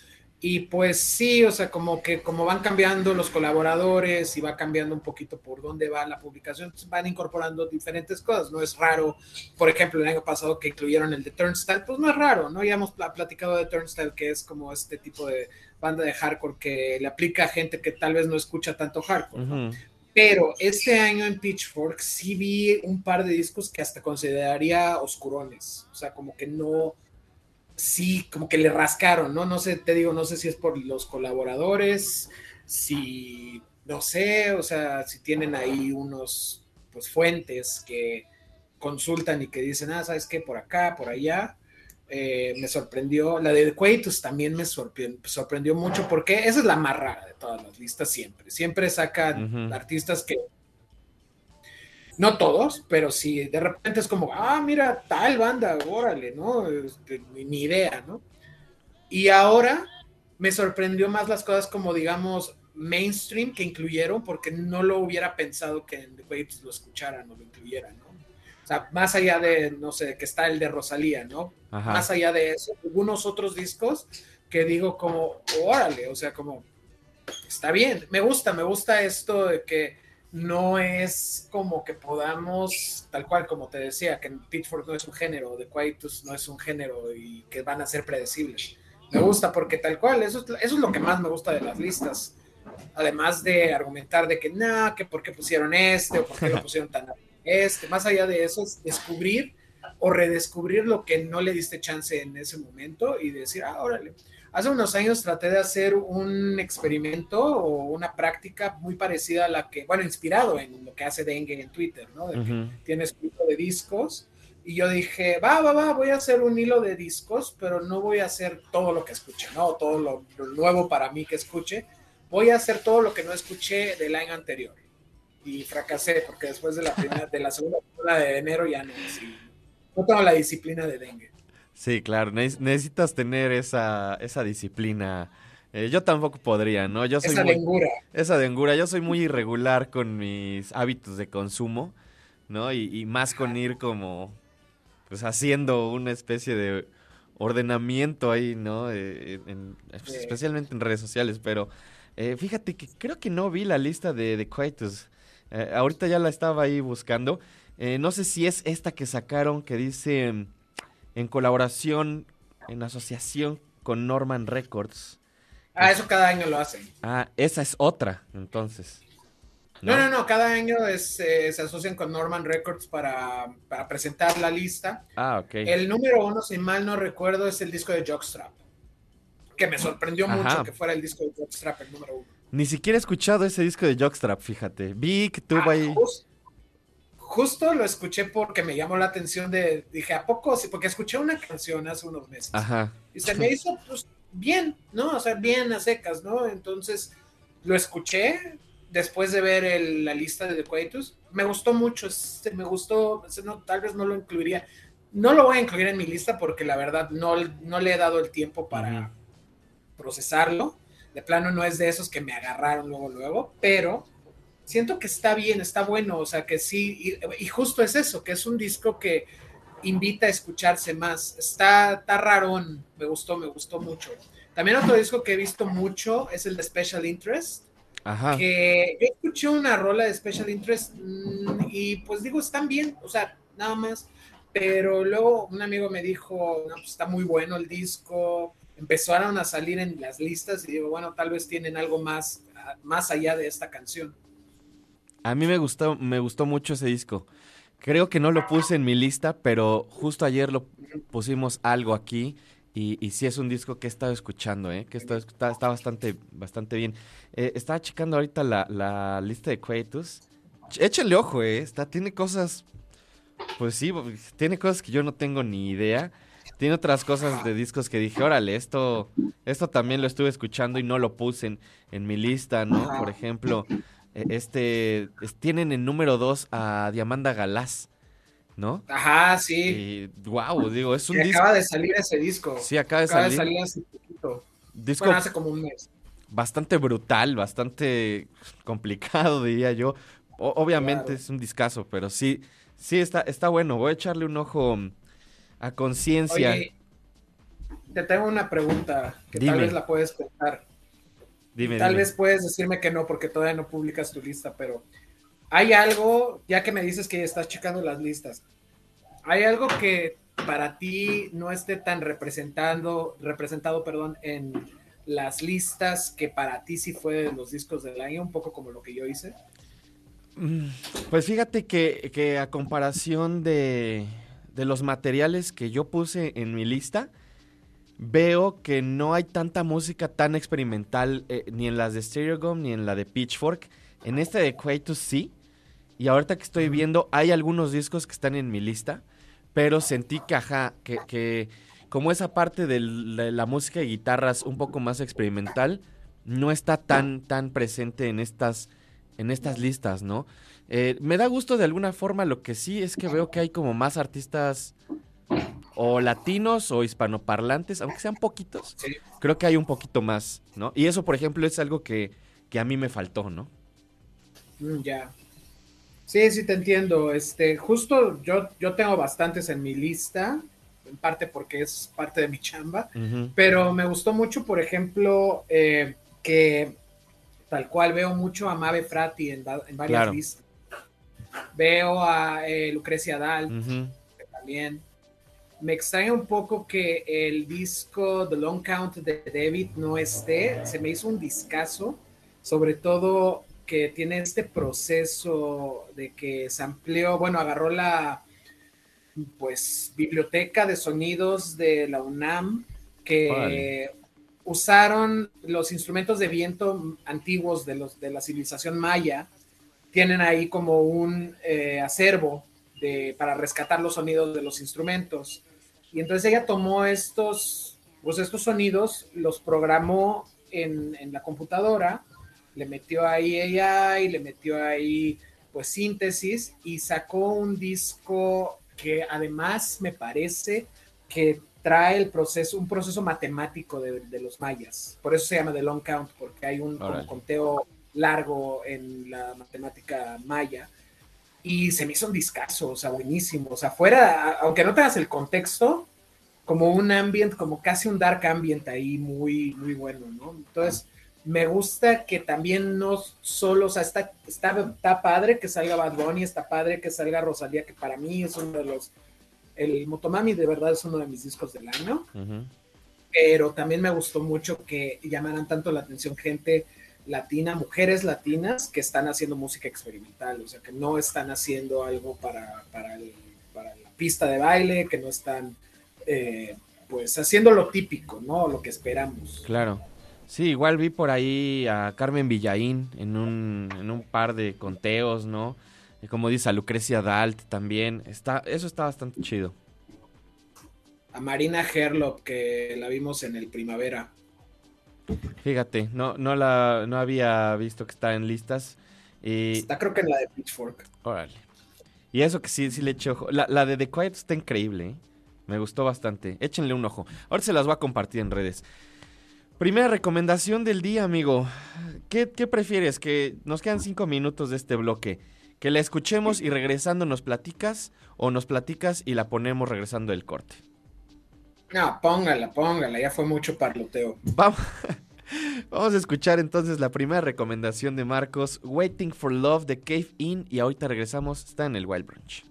y pues sí, o sea, como que como van cambiando los colaboradores y va cambiando un poquito por dónde va la publicación, pues van incorporando diferentes cosas. No es raro, por ejemplo, el año pasado que incluyeron el de Turnstile, pues no es raro, ¿no? Ya hemos platicado de Turnstile, que es como este tipo de banda de hardcore que le aplica a gente que tal vez no escucha tanto hardcore. Pero este año en Pitchfork sí vi un par de discos que hasta consideraría oscurones. O sea, como que no, sí, como que le rascaron, ¿no? No sé, te digo, no sé si es por los colaboradores, si, no sé, o sea, si tienen ahí unos, pues, fuentes que consultan y que dicen, ah, ¿sabes qué? Por acá, por allá. Eh, me sorprendió, la de Quatus también me sorprendió, sorprendió, mucho porque esa es la más rara de todas las listas siempre. Siempre sacan artistas que no todos, pero sí, de repente es como, ah, mira, tal banda, órale, ¿no? Este, ni idea, ¿no? Y ahora me sorprendió más las cosas como, digamos, mainstream que incluyeron, porque no lo hubiera pensado que en The Waves lo escucharan o lo incluyeran, ¿no? O sea, más allá de, no sé, que está el de Rosalía, ¿no? Más allá de eso, algunos otros discos que digo como, órale, o sea, como, está bien, me gusta, me gusta esto de que no es como que podamos, tal cual como te decía, que Pitchfork no es un género, The Quietus no es un género y que van a ser predecibles. Me gusta porque tal cual, eso, eso es lo que más me gusta de las listas. Además de argumentar de que, no, que por qué pusieron este o por qué lo pusieron tan este. Más allá de eso, es descubrir o redescubrir lo que no le diste chance en ese momento y decir, ah, órale. Hace unos años traté de hacer un experimento o una práctica muy parecida a la que, bueno, inspirado en lo que hace Dengue en Twitter, ¿no? De que tienes un hilo de discos. Y yo dije, va, va, va, voy a hacer un hilo de discos, pero no voy a hacer todo lo que escuche, ¿no? Todo lo, nuevo para mí que escuche. Voy a hacer todo lo que no escuché del año anterior. Y fracasé, porque después de la primera, de la segunda de enero ya no, no tengo la disciplina de Dengue. Sí, claro, necesitas tener esa, esa disciplina. Eh, yo tampoco podría, ¿no? Yo soy esa dengura. Esa dengura. Yo soy muy irregular con mis hábitos de consumo, ¿no? Y, más con ir como, pues haciendo una especie de ordenamiento ahí, ¿no? Eh, pues, especialmente en redes sociales, pero eh, fíjate que creo que no vi la lista de, de Quietus. ahorita ya la estaba ahí buscando. no sé si es esta que sacaron que dice en colaboración, en asociación con Norman Records. Ah, eso cada año lo hacen. Ah, esa es otra, entonces. No, no, no, cada año es, eh, se asocian con Norman Records para, presentar la lista. Ah, ok. El número uno, si mal no recuerdo, es el disco de Jockstrap, que me sorprendió mucho que fuera el disco de Jockstrap el número uno. Ni siquiera he escuchado ese disco de Jockstrap, fíjate. Vi que tuvo ah, ahí justo lo escuché porque me llamó la atención de, dije, ¿a poco? Sí, porque escuché una canción hace unos meses. Ajá. Y se me hizo, pues, bien, ¿no? O sea, bien a secas, ¿no? Entonces, lo escuché después de ver la lista de The Quietus. Me gustó mucho, me gustó, no, tal vez no lo incluiría. No lo voy a incluir en mi lista porque la verdad no, no le he dado el tiempo para procesarlo. De plano no es de esos que me agarraron luego, luego, pero siento que está bien, está bueno, o sea, que sí, y, justo es eso, que es un disco que invita a escucharse más. Está, está rarón, me gustó, me gustó mucho. También otro disco que he visto mucho es el de Special Interest. Ajá. Que yo escuché una rola de Special Interest mm, y pues digo, están bien, o sea, nada más. Pero luego un amigo me dijo, no, pues está muy bueno el disco. Empezaron a salir en las listas y digo, bueno, tal vez tienen algo más, más allá de esta canción. A mí me gustó, me gustó mucho ese disco. Creo que no lo puse en mi lista, pero justo ayer lo pusimos algo aquí y, y sí es un disco que he estado escuchando, ¿eh? que está, está, bastante, bastante bien. Eh, estaba checando ahorita la, la lista de Quietus. Échenle ojo, ¿eh? Está, tiene cosas, pues sí, tiene cosas que yo no tengo ni idea. Tiene otras cosas de discos que dije, órale, esto, esto también lo estuve escuchando y no lo puse en, en mi lista, ¿no? Por ejemplo, este, tienen en número 2 a Diamanda Galás, ¿no? Ajá, sí. Y, wow, digo, es un disco. Acaba de salir ese disco. Sí, acaba de salir. de salir hace poquito. Disco hace como un mes. Bastante brutal, bastante complicado, diría yo. obviamente es un discazo, pero sí, sí está, está bueno. Voy a echarle un ojo a conciencia. Te tengo una pregunta que tal vez la puedes pensar. Tal vez puedes decirme que no, porque todavía no publicas tu lista, pero hay algo, ya que me dices que estás checando las listas, hay algo que para ti no esté tan representando, representado, perdón, en las listas que para ti sí fue de los discos del año, un poco como lo que yo hice. Mm, Pues fíjate que, que a comparación de, de los materiales que yo puse en mi lista, veo que no hay tanta música tan experimental eh, ni en las de Stereogum ni en la de Pitchfork. En este de Quatus sí. Y ahorita que estoy viendo, hay algunos discos que están en mi lista, pero sentí que, ajá, que, que como esa parte de la música de guitarras un poco más experimental, no está tan, tan presente en estas, en estas listas, ¿no? Eh, me da gusto de alguna forma, lo que sí es que veo que hay como más artistas o latinos o hispanoparlantes, aunque sean poquitos, Sí. creo que hay un poquito más, ¿no? Y eso, por ejemplo, es algo que, que a mí me faltó, ¿no? Mm, ya. Sí, sí te entiendo. Este, justo yo, yo tengo bastantes en mi lista, en parte porque es parte de mi chamba, pero me gustó mucho, por ejemplo, eh, que tal cual veo mucho a Mabe Frati en, va- en varias Claro. listas. Veo a eh, Lucrecia Dal Ujú. también. Me extraña un poco que el disco The Long Count de David no esté. Se me hizo un discazo, sobre todo que tiene este proceso de que se amplió, bueno, agarró la pues biblioteca de sonidos de la UNAM que usaron los instrumentos de viento antiguos de los de la civilización maya tienen ahí como un eh, acervo de, para rescatar los sonidos de los instrumentos. Y entonces ella tomó estos, pues estos sonidos, los programó en, en la computadora, le metió ahí y le metió ahí pues síntesis y sacó un disco que además me parece que trae el proceso, un proceso matemático de, de los mayas. Por eso se llama The Long Count, porque hay un conteo largo en la matemática maya. Y se me hizo un discazo, o sea, buenísimo. O sea, fuera, aunque no tengas el contexto, como un ambient, como casi un dark ambient ahí muy, muy bueno, ¿no? Entonces, me gusta que también no solo, o sea, está, está, está padre que salga Bad Bunny, está padre que salga Rosalía, que para mí es uno de los, el Motomami de verdad es uno de mis discos del año Ujú. pero también me gustó mucho que llamaran tanto la atención gente latina, mujeres latinas que están haciendo música experimental, o sea, que no están haciendo algo para, para, el- para la pista de baile, que no están eh, pues haciendo lo típico, ¿no? Lo que esperamos. Claro. Sí, igual vi por ahí a Carmen Villaín en un, en un par de conteos, ¿no? Y como dice a Lucrecia Dalt también. Está, eso está bastante chido. A Marina Herlop, que la vimos en el Primavera. Fíjate, no, no la no había visto que está en listas. Y, Está creo que en la de Pitchfork. órale. Y eso que sí, sí le eché ojo. La, la de The Quiet está increíble, ¿eh? Me gustó bastante. Échenle un ojo. Ahora se las voy a compartir en redes. Primera recomendación del día, amigo. ¿Qué, qué prefieres? Que nos quedan cinco minutos de este bloque. ¿Que la escuchemos y regresando nos platicas? ¿O nos platicas y la ponemos regresando del corte? No, póngala, póngala, ya fue mucho parloteo. Vamos, vamos a escuchar entonces la primera recomendación de Marcos, Waiting for Love de Cave In, y ahorita regresamos, está en el Wild Brunch.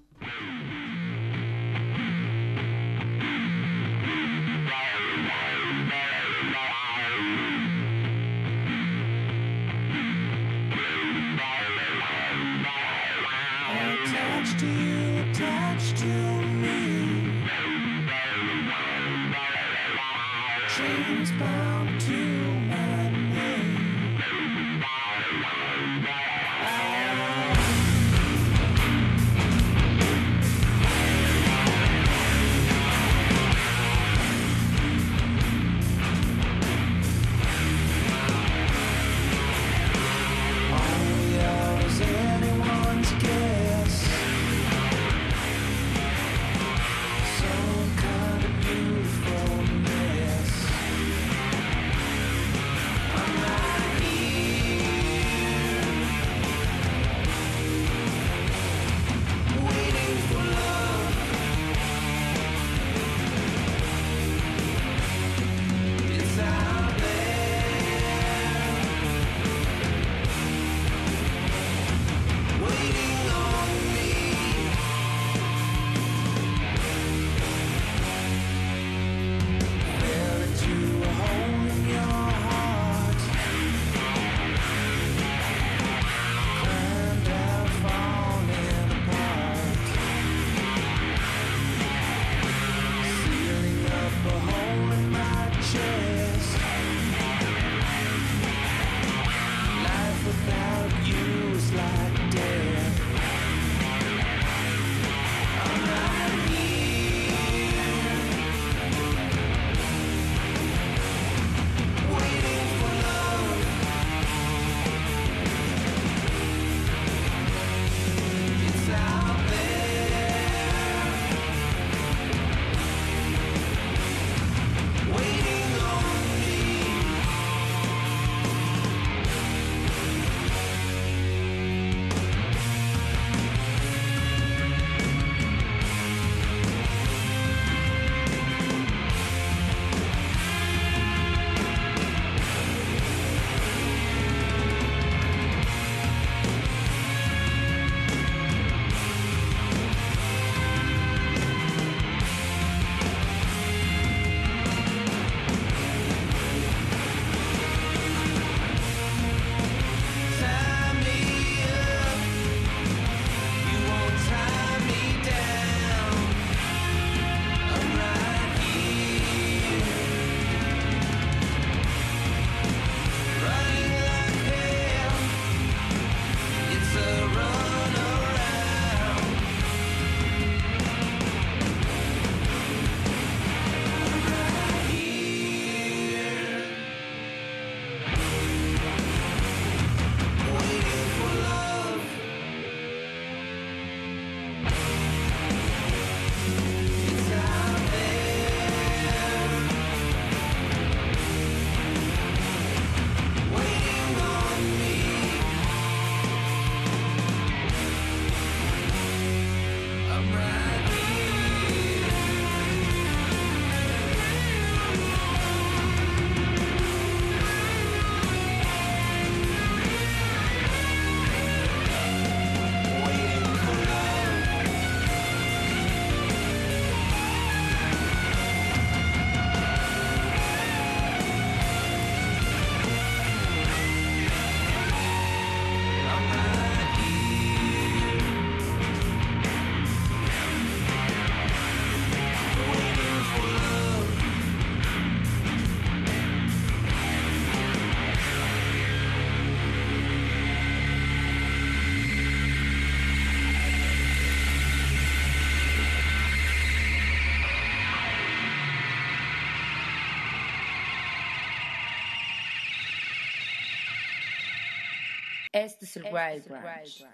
Este es el Wild Branch.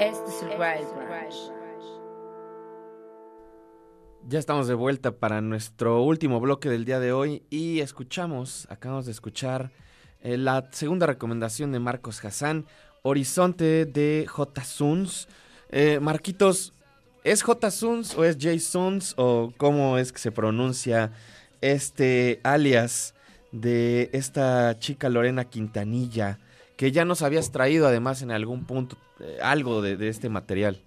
Este es el Wild Branch. Ya estamos de vuelta para nuestro último bloque del día de hoy y escuchamos, acabamos de escuchar eh, la segunda recomendación de Marcos Hassan, Horizonte de J. Suns. Eh, Marquitos, ¿es J. Suns o es J. Suns o cómo es que se pronuncia este alias de esta chica Lorena Quintanilla? Que ya nos habías traído además en algún punto eh, algo de, de este material.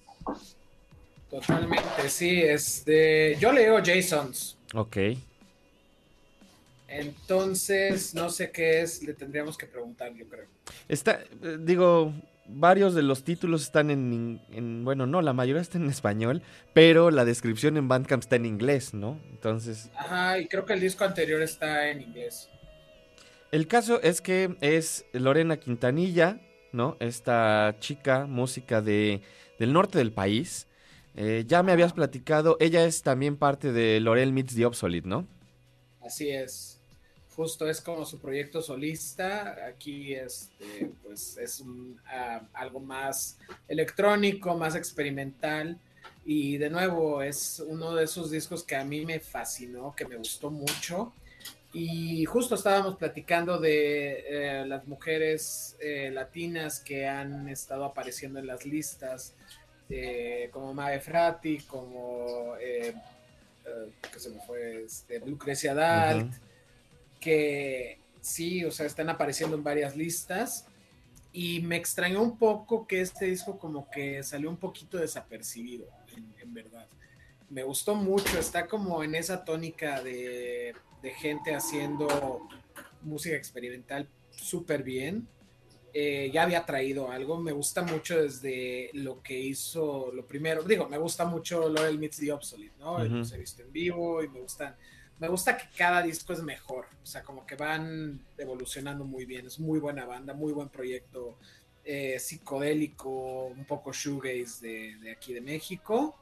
Totalmente, sí. Este, yo leo Jasons. Ok. Entonces, no sé qué es, le tendríamos que preguntar, yo creo. Está, eh, digo, varios de los títulos están en- bueno, no, la mayoría está en español, pero la descripción en Bandcamp está en inglés, ¿no? Entonces, Ajá, y creo que el disco anterior está en inglés. El caso es que es Lorena Quintanilla, ¿no? Esta chica, música de, del norte del país. Eh, ya me habías platicado, ella es también parte de Lorel Meets the Obsolete, ¿no? Así es. Justo es como su proyecto solista. Aquí este, pues es un, ah, algo más electrónico, más experimental. Y de nuevo, es uno de esos discos que a mí me fascinó, que me gustó mucho. Y justo estábamos platicando de eh, las mujeres eh, latinas que han estado apareciendo en las listas, eh, como Mae Frati, como eh, eh, que se me fue, este, Lucrecia Dalt, Ujú. que sí, o sea, están apareciendo en varias listas. Y me extrañó un poco que este disco como que salió un poquito desapercibido, en, en verdad. Me gustó mucho, está como en esa tónica de, de gente haciendo música experimental súper bien. Eh, ya había traído algo, me gusta mucho desde lo que hizo, lo primero, digo, me gusta mucho Laurel Meets the Obsolete, ¿no? Ujú. Los he visto en vivo y me gustan, me gusta que cada disco es mejor, o sea, como que van evolucionando muy bien, es muy buena banda, muy buen proyecto eh, psicodélico, un poco shoegaze de, de aquí de México,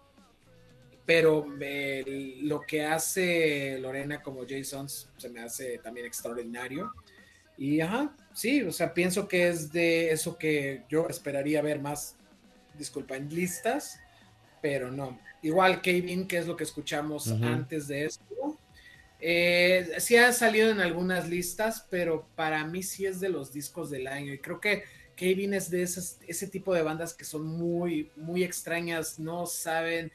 pero eh, lo que hace Lorena como Jasons se me hace también extraordinario. Y ajá, sí, o sea, pienso que es de eso que yo esperaría ver más, disculpa, en listas, pero no. Igual Kevin, que es lo que escuchamos Ujú. antes de esto. Eh, sí ha salido en algunas listas, pero para mí sí es de los discos del año. Y creo que Kevin es de esas, ese tipo de bandas que son muy, muy extrañas, no saben.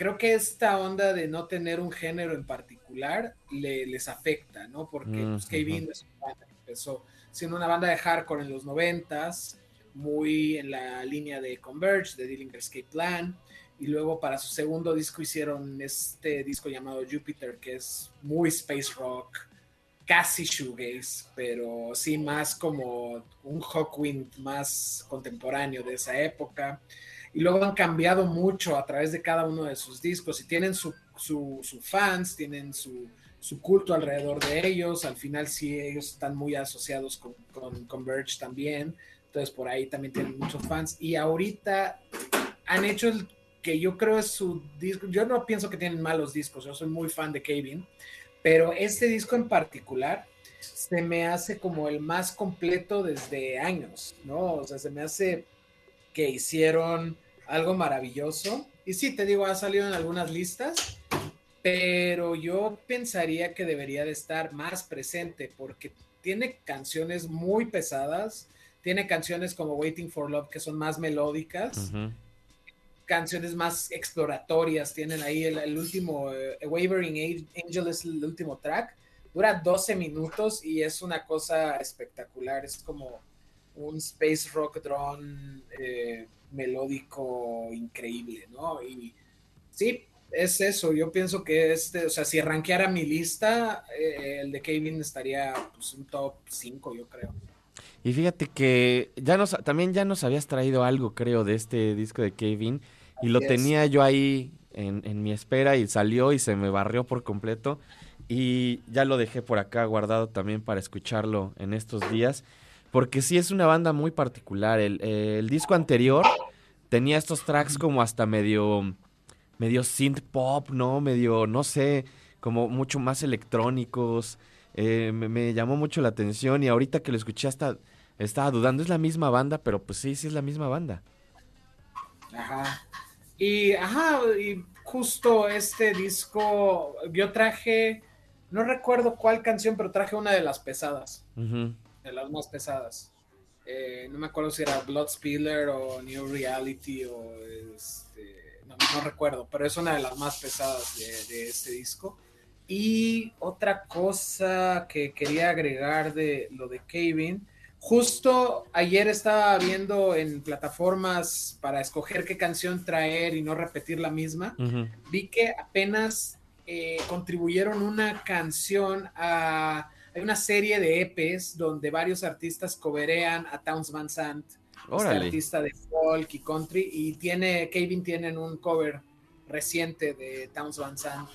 Creo que esta onda de no tener un género en particular le- les afecta, ¿no? Porque Mm, pues, Kevin es una banda que empezó siendo una banda de hardcore en los noventas, muy en la línea de Converge, de Dillinger Escape Plan, y luego para su segundo disco hicieron este disco llamado Jupiter, que es muy space rock, casi shoegaze, pero sí más como un Hawkwind más contemporáneo de esa época. Y luego han cambiado mucho a través de cada uno de sus discos y tienen su, su, su fans, tienen su, su culto alrededor de ellos. Al final sí, ellos están muy asociados con, con Converge también. Entonces por ahí también tienen muchos fans. Y ahorita han hecho el que yo creo es su disco. Yo no pienso que tienen malos discos. Yo soy muy fan de Kevin. Pero este disco en particular se me hace como el más completo desde años, ¿no? O sea, se me hace que hicieron algo maravilloso. Y sí, te digo, ha salido en algunas listas, pero yo pensaría que debería de estar más presente porque tiene canciones muy pesadas, tiene canciones como Waiting for Love que son más melódicas, canciones más exploratorias, tienen ahí el, el último, eh, Wavering Angel es el último track, dura 12 minutos y es una cosa espectacular, es como un space rock drone eh, melódico increíble, ¿no? Y sí, es eso, yo pienso que este, o sea, si rankeara mi lista, eh, el de Kevin estaría pues un top 5, yo creo. Y fíjate que ya nos, también ya nos habías traído algo, creo, de este disco de Kevin. Y lo tenía yo ahí en, en mi espera y salió y se me barrió por completo. Y ya lo dejé por acá guardado también para escucharlo en estos días. Porque sí es una banda muy particular. El, eh, el disco anterior tenía estos tracks como hasta medio, medio synth pop, ¿no? Medio, no sé, como mucho más electrónicos. Eh, me, me llamó mucho la atención y ahorita que lo escuché hasta estaba dudando, es la misma banda, pero pues sí, sí es la misma banda. Ajá. Y, ajá, y justo este disco, yo traje, no recuerdo cuál canción, pero traje una de las pesadas, Ujú. De las más pesadas. Eh, no me acuerdo si era Blood Spiller o New Reality o este, no, no recuerdo, pero es una de las más pesadas de, de este disco. Y otra cosa que quería agregar de lo de Kevin, justo ayer estaba viendo en plataformas para escoger qué canción traer y no repetir la misma vi que apenas eh, contribuyeron una canción a... Hay una serie de EPs donde varios artistas coverean a Towns Van Sant, este artista de folk y country, y tiene, Kevin tienen un cover reciente de Towns Van Sant.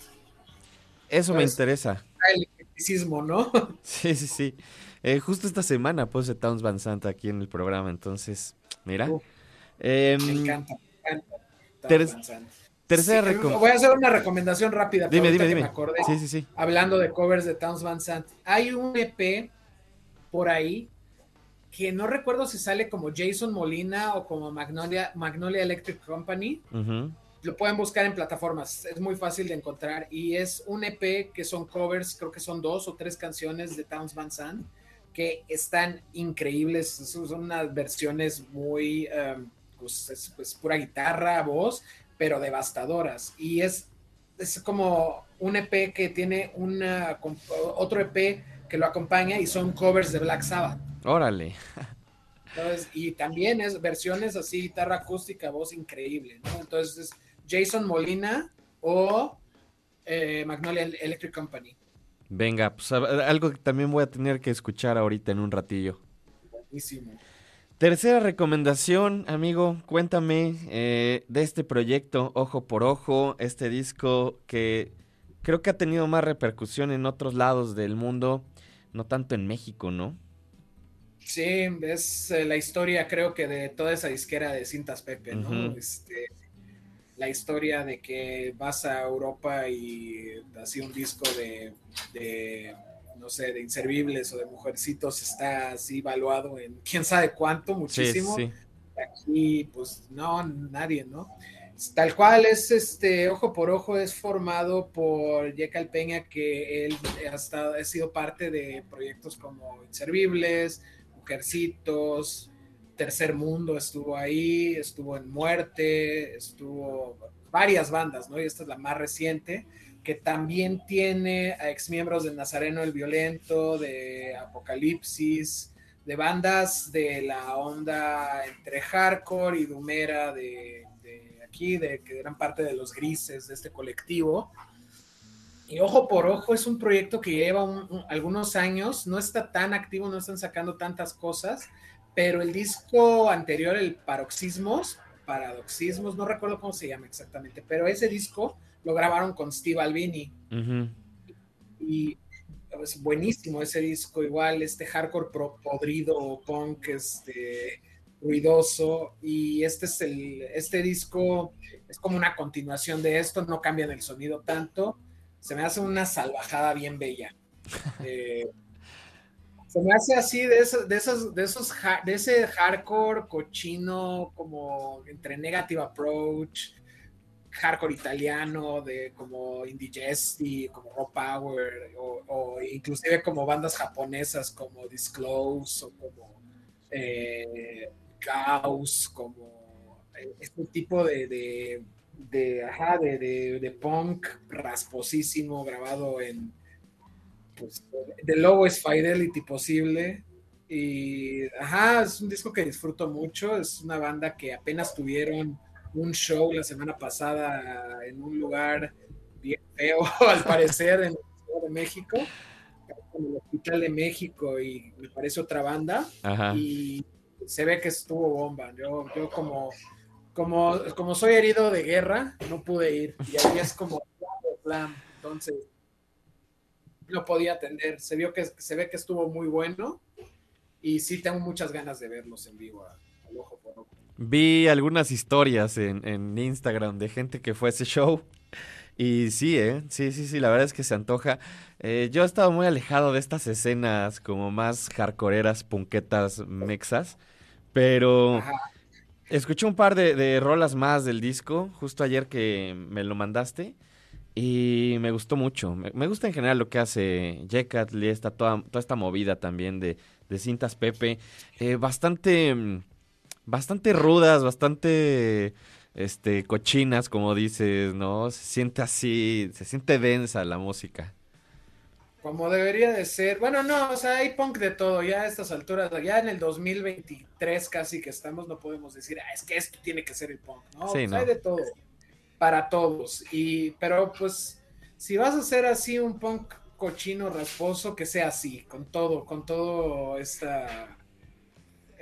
Eso me interesa. El eclecticismo, ¿no? Sí, sí, sí. Eh, justo esta semana puse Towns Van Sant aquí en el programa, entonces, mira. Em, Me encanta, me encanta. Ter- Van Sant. Tercera Sí, Voy a hacer una recomendación rápida. Dime, dime, dime. me acordé. Sí, sí, sí. hablando de covers de Towns Van Sant, hay un EP por ahí que no recuerdo si sale como Jason Molina o como Magnolia, Magnolia Electric Company. Ujú. Lo pueden buscar en plataformas, es muy fácil de encontrar. Y es un EP que son covers, creo que son dos o tres canciones de Towns Van Sant que están increíbles. Son son unas versiones muy, um, pues, es, pues, pura guitarra, voz, pero devastadoras. Y es, es como un EP que tiene una, otro EP que lo acompaña y son covers de Black Sabbath. Órale. Entonces, y también es versiones así, guitarra acústica, voz increíble, ¿no? Entonces, es Jason Molina o eh, Magnolia Electric Company. Venga, pues algo que también voy a tener que escuchar ahorita en un ratillo. Buenísimo. Tercera recomendación, amigo, cuéntame eh, de este proyecto Ojo por Ojo, este disco que creo que ha tenido más repercusión en otros lados del mundo, no tanto en México, ¿no? Sí, es eh, la historia, creo que de toda esa disquera de Cintas Pepe, ¿no? Este, la historia de que vas a Europa y así un disco de, de, no sé, de inservibles o de mujercitos está así valuado en quién sabe cuánto, Sí, muchísimo. sí. aquí pues no, nadie, ¿no? Tal cual es este Ojo por Ojo, es formado por Jekyll Peña, que él ha, estado, ha sido parte de proyectos como Inservibles, Mujercitos, Tercer Mundo estuvo ahí, estuvo en Muerte, estuvo varias bandas, ¿no? Y esta es la más reciente, que también tiene a exmiembros de Nazareno el Violento, de Apocalipsis, de bandas de la onda entre hardcore y dumera de, aquí, de que eran parte de los grises de este colectivo. Y Ojo por Ojo es un proyecto que lleva un- un- algunos años, no está tan activo, no están sacando tantas cosas, pero el disco anterior, el Paroxismos, Paradoxismos, no recuerdo cómo se llama exactamente, pero ese disco lo grabaron con Steve Albini. Y es buenísimo ese disco, igual este hardcore pro- podrido, punk, este ruidoso. Y este es el este disco es como una continuación de esto, no cambian el sonido tanto, se me hace una salvajada bien bella. Eh, se me hace así de esos, de esos, de esos, de ese hardcore cochino como entre negative approach, hardcore italiano, de como Indigesti, como Raw Power, o, o inclusive como bandas japonesas como Disclose o como eh, Chaos, como eh, este tipo de, de, de, ajá, de, de- punk rasposísimo grabado en pues, de lowest fidelity posible. Y ajá, es un disco que disfruto mucho. Es una banda que apenas tuvieron un show la semana pasada en un lugar bien feo, al parecer, en la Ciudad de México, en el Hospital de México, y me parece otra banda. Ajá. Y se ve que estuvo bomba. Yo, yo como, como, como soy herido de guerra, no pude ir. Y ahí es como slam, entonces no podía atender. Se vio que se ve que estuvo muy bueno. Y sí tengo muchas ganas de verlos en vivo al ojo por ojo. Vi algunas historias en, en Instagram de gente que fue a ese show. Y sí, ¿eh? Sí, sí, sí, la verdad es que se antoja. Eh, yo he estado muy alejado de estas escenas como más hardcoreeras, punquetas, mexas. Pero. Escuché un par de, de rolas más del disco, justo ayer que me lo mandaste. Y me gustó mucho. Me, me gusta en general lo que hace Jekat, esta, toda, toda esta movida también de, de cintas Pepe. Eh, bastante, mm, bastante rudas, bastante este, cochinas, como dices, ¿no? Se siente así, se siente densa la música. Como debería de ser. Bueno, no, o sea, hay punk de todo. Ya a estas alturas, ya en el 2023 casi que estamos, no podemos decir, ah, es que esto tiene que ser el punk, ¿no? Sí, sea, no. hay de todo para todos. Y, pero pues, si vas a hacer así un punk cochino, rasposo, que sea así, con todo, con todo esta,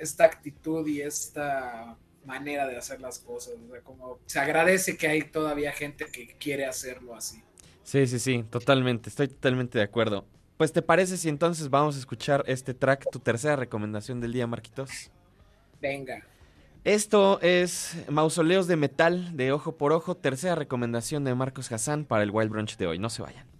esta actitud y esta manera de hacer las cosas. O sea, como se agradece que hay todavía gente que quiere hacerlo así. Sí, sí, sí, totalmente, estoy totalmente de acuerdo. Pues te parece si entonces vamos a escuchar este track, tu tercera recomendación del día, Marquitos. Venga. Esto es Mausoleos de Metal de Ojo por Ojo, tercera recomendación de Marcos Hassan para el Wild Brunch de hoy. No se vayan.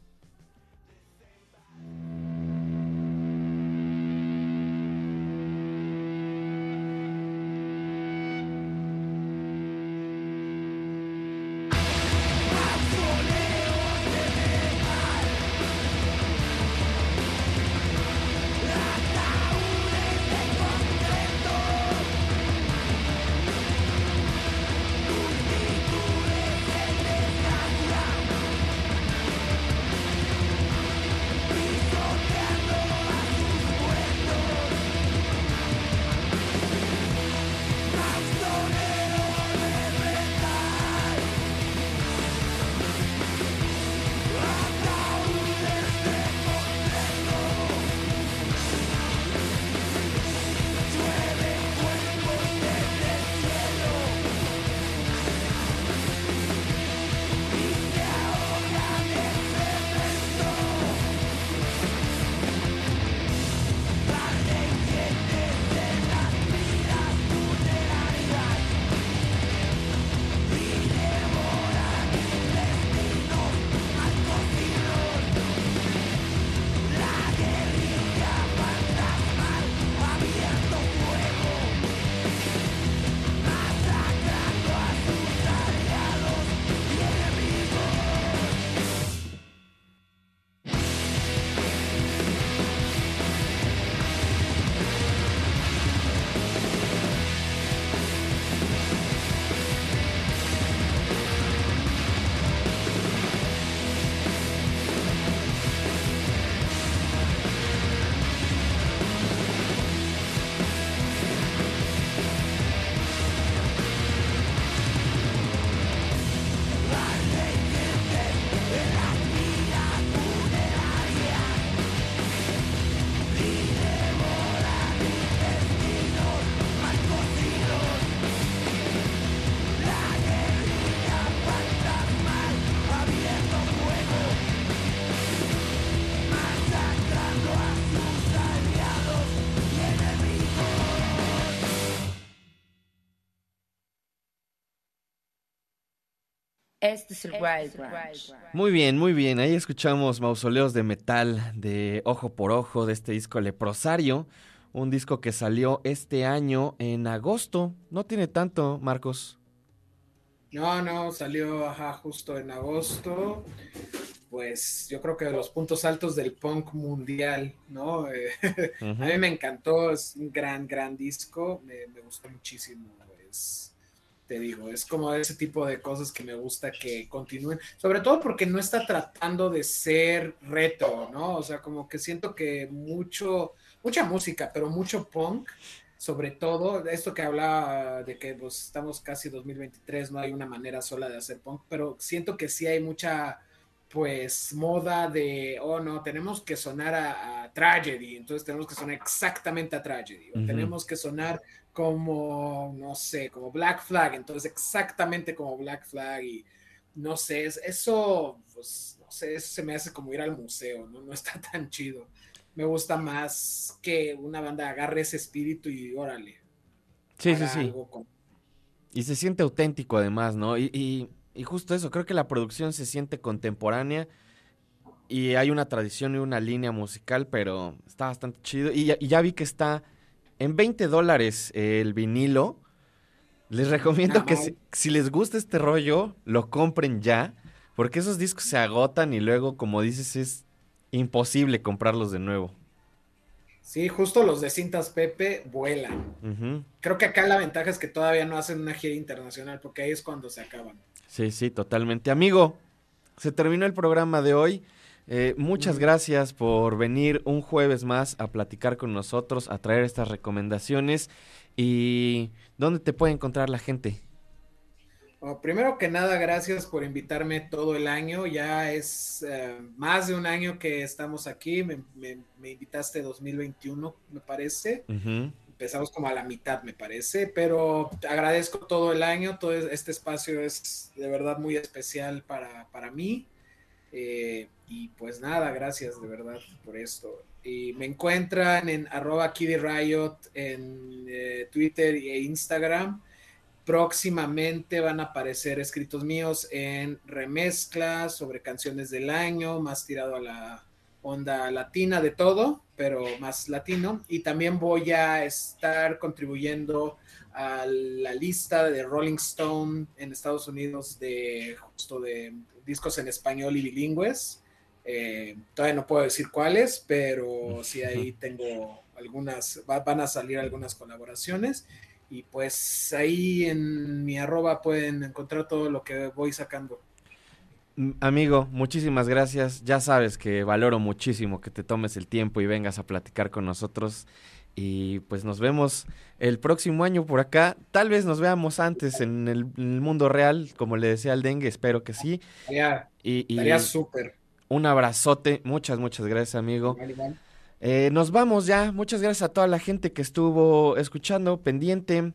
Este es el Wild Branch. Muy bien, muy bien. Ahí escuchamos Mausoleos de Metal de Ojo por Ojo de este disco Leprosario. Un disco que salió este año en agosto. No tiene tanto, Marcos. No, no, salió ajá, justo en agosto. Pues yo creo que de los puntos altos del punk mundial, ¿no? Eh. A mí me encantó, es un gran, gran disco, me, me gustó muchísimo. Es, te digo, es como ese tipo de cosas que me gusta que continúen, sobre todo porque no está tratando de ser retro, ¿no? O sea, como que siento que mucho, mucha música, pero mucho punk, sobre todo, esto que hablaba de que pues, estamos casi 2023, no hay una manera sola de hacer punk, pero siento que sí hay mucha pues moda de, oh no, tenemos que sonar a, a Tragedy, entonces tenemos que sonar exactamente a Tragedy, o Ujú. tenemos que sonar como, no sé, como Black Flag, entonces exactamente como Black Flag y no sé, es- eso, pues, no sé, eso se me hace como ir al museo, ¿no? No está tan chido. Me gusta más que una banda agarre ese espíritu y órale. Sí, sí, sí. con- Y se siente auténtico además, ¿no? Y, y- y justo eso, creo que la producción se siente contemporánea y hay una tradición y una línea musical, pero está bastante chido. Y ya, y ya vi que está en 20 dólares el vinilo. Les recomiendo Ah, que si, si les gusta este rollo, lo compren ya, porque esos discos se agotan y luego, como dices, es imposible comprarlos de nuevo. Sí, justo los de cintas Pepe vuelan. Creo que acá la ventaja es que todavía no hacen una gira internacional, porque ahí es cuando se acaban. Sí, sí, totalmente. Amigo, se terminó el programa de hoy. Eh, muchas gracias por venir un jueves más a platicar con nosotros, a traer estas recomendaciones. ¿Y dónde te puede encontrar la gente? Bueno, primero que nada, gracias por invitarme todo el año. Ya es eh, más de un año que estamos aquí. Me, me- me invitaste 2021, me parece. Empezamos como a la mitad, me parece, pero agradezco todo el año. Todo es- este espacio es de verdad muy especial para, para mí. Eh, y pues nada, gracias de verdad por esto. Y me encuentran en arroba Kiddy Riot en eh, Twitter e Instagram. Próximamente van a aparecer escritos míos en remezclas sobre canciones del año, más tirado a la onda latina de todo, pero más latino. Y también voy a estar contribuyendo a la lista de Rolling Stone en Estados Unidos de justo de discos en español y bilingües. Eh, todavía no puedo decir cuáles, pero sí ahí tengo algunas, va- van a salir algunas colaboraciones. Y pues ahí en mi arroba pueden encontrar todo lo que voy sacando. Mm, Amigo, muchísimas gracias. Ya sabes que valoro muchísimo que te tomes el tiempo y vengas a platicar con nosotros. Y pues nos vemos el próximo año por acá. Tal vez nos veamos antes en el, en el mundo real, como le decía al dengue, espero que sí. Estaría, Y, y súper. un abrazote. Muchas, muchas gracias, amigo. Eh, nos vamos ya. Muchas gracias a toda la gente que estuvo escuchando, pendiente.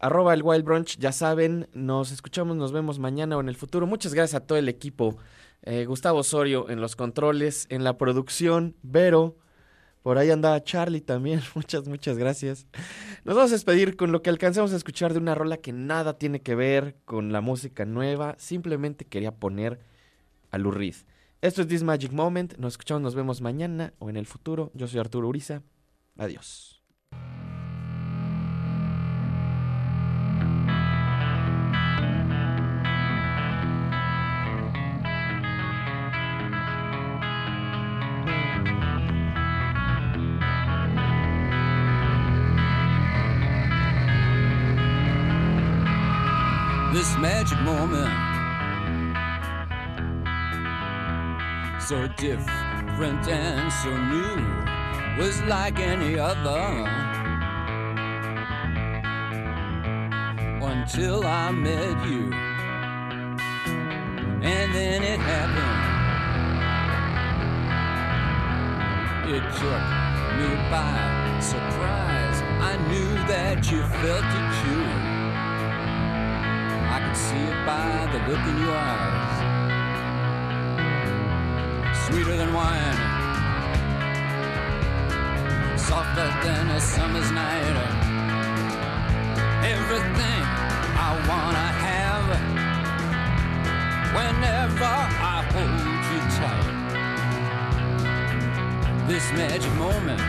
Arroba el Wild Brunch, ya saben, nos escuchamos, nos vemos mañana o en el futuro. Muchas gracias a todo el equipo. Eh, Gustavo Osorio en los controles, en la producción, Vero. Por ahí andaba Charlie también. Muchas, muchas gracias. Nos vamos a despedir con lo que alcancemos a escuchar de una rola que nada tiene que ver con la música nueva. Simplemente quería poner a Reed. Esto es This Magic Moment. Nos escuchamos, nos vemos mañana o en el futuro. Yo soy Arturo Uriza. Adiós. Moment. So different and so new, was like any other. Until I met you, and then it happened. It took me by surprise. I knew that you felt it too. Could see it by the look in your eyes. Sweeter than wine, softer than a summer's night. Everything I wanna have whenever I hold you tight. This magic moment.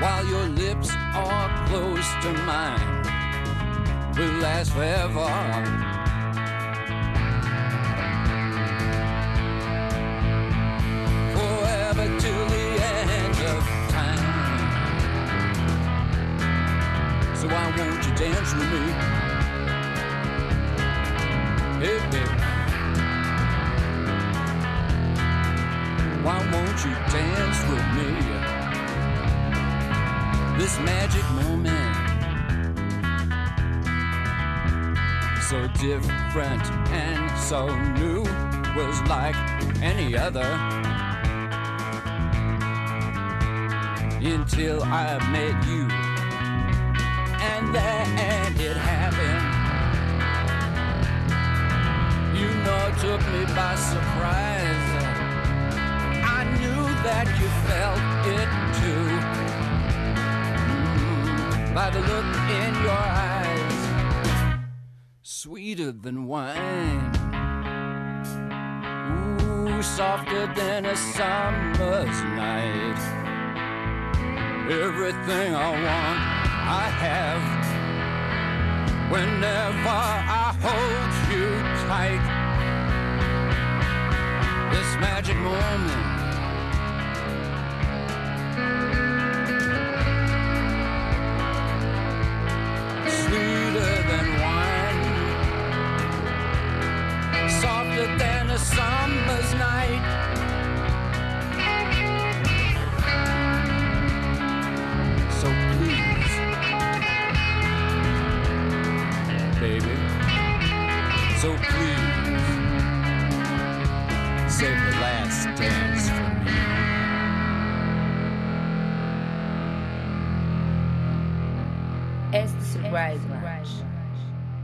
While your lips are close to mine will last forever. Forever till the end of time. So why won't you dance with me? Hey, baby. Why won't you dance with me? This magic moment. So different and so new was like any other. Until I met you. And then it happened. You know it took me by surprise. I knew that you felt it too. Mm, by the look in your eyes sweeter than wine. Ooh, softer than a summer's night. Everything I want I have. Whenever I hold you tight, this magic moment.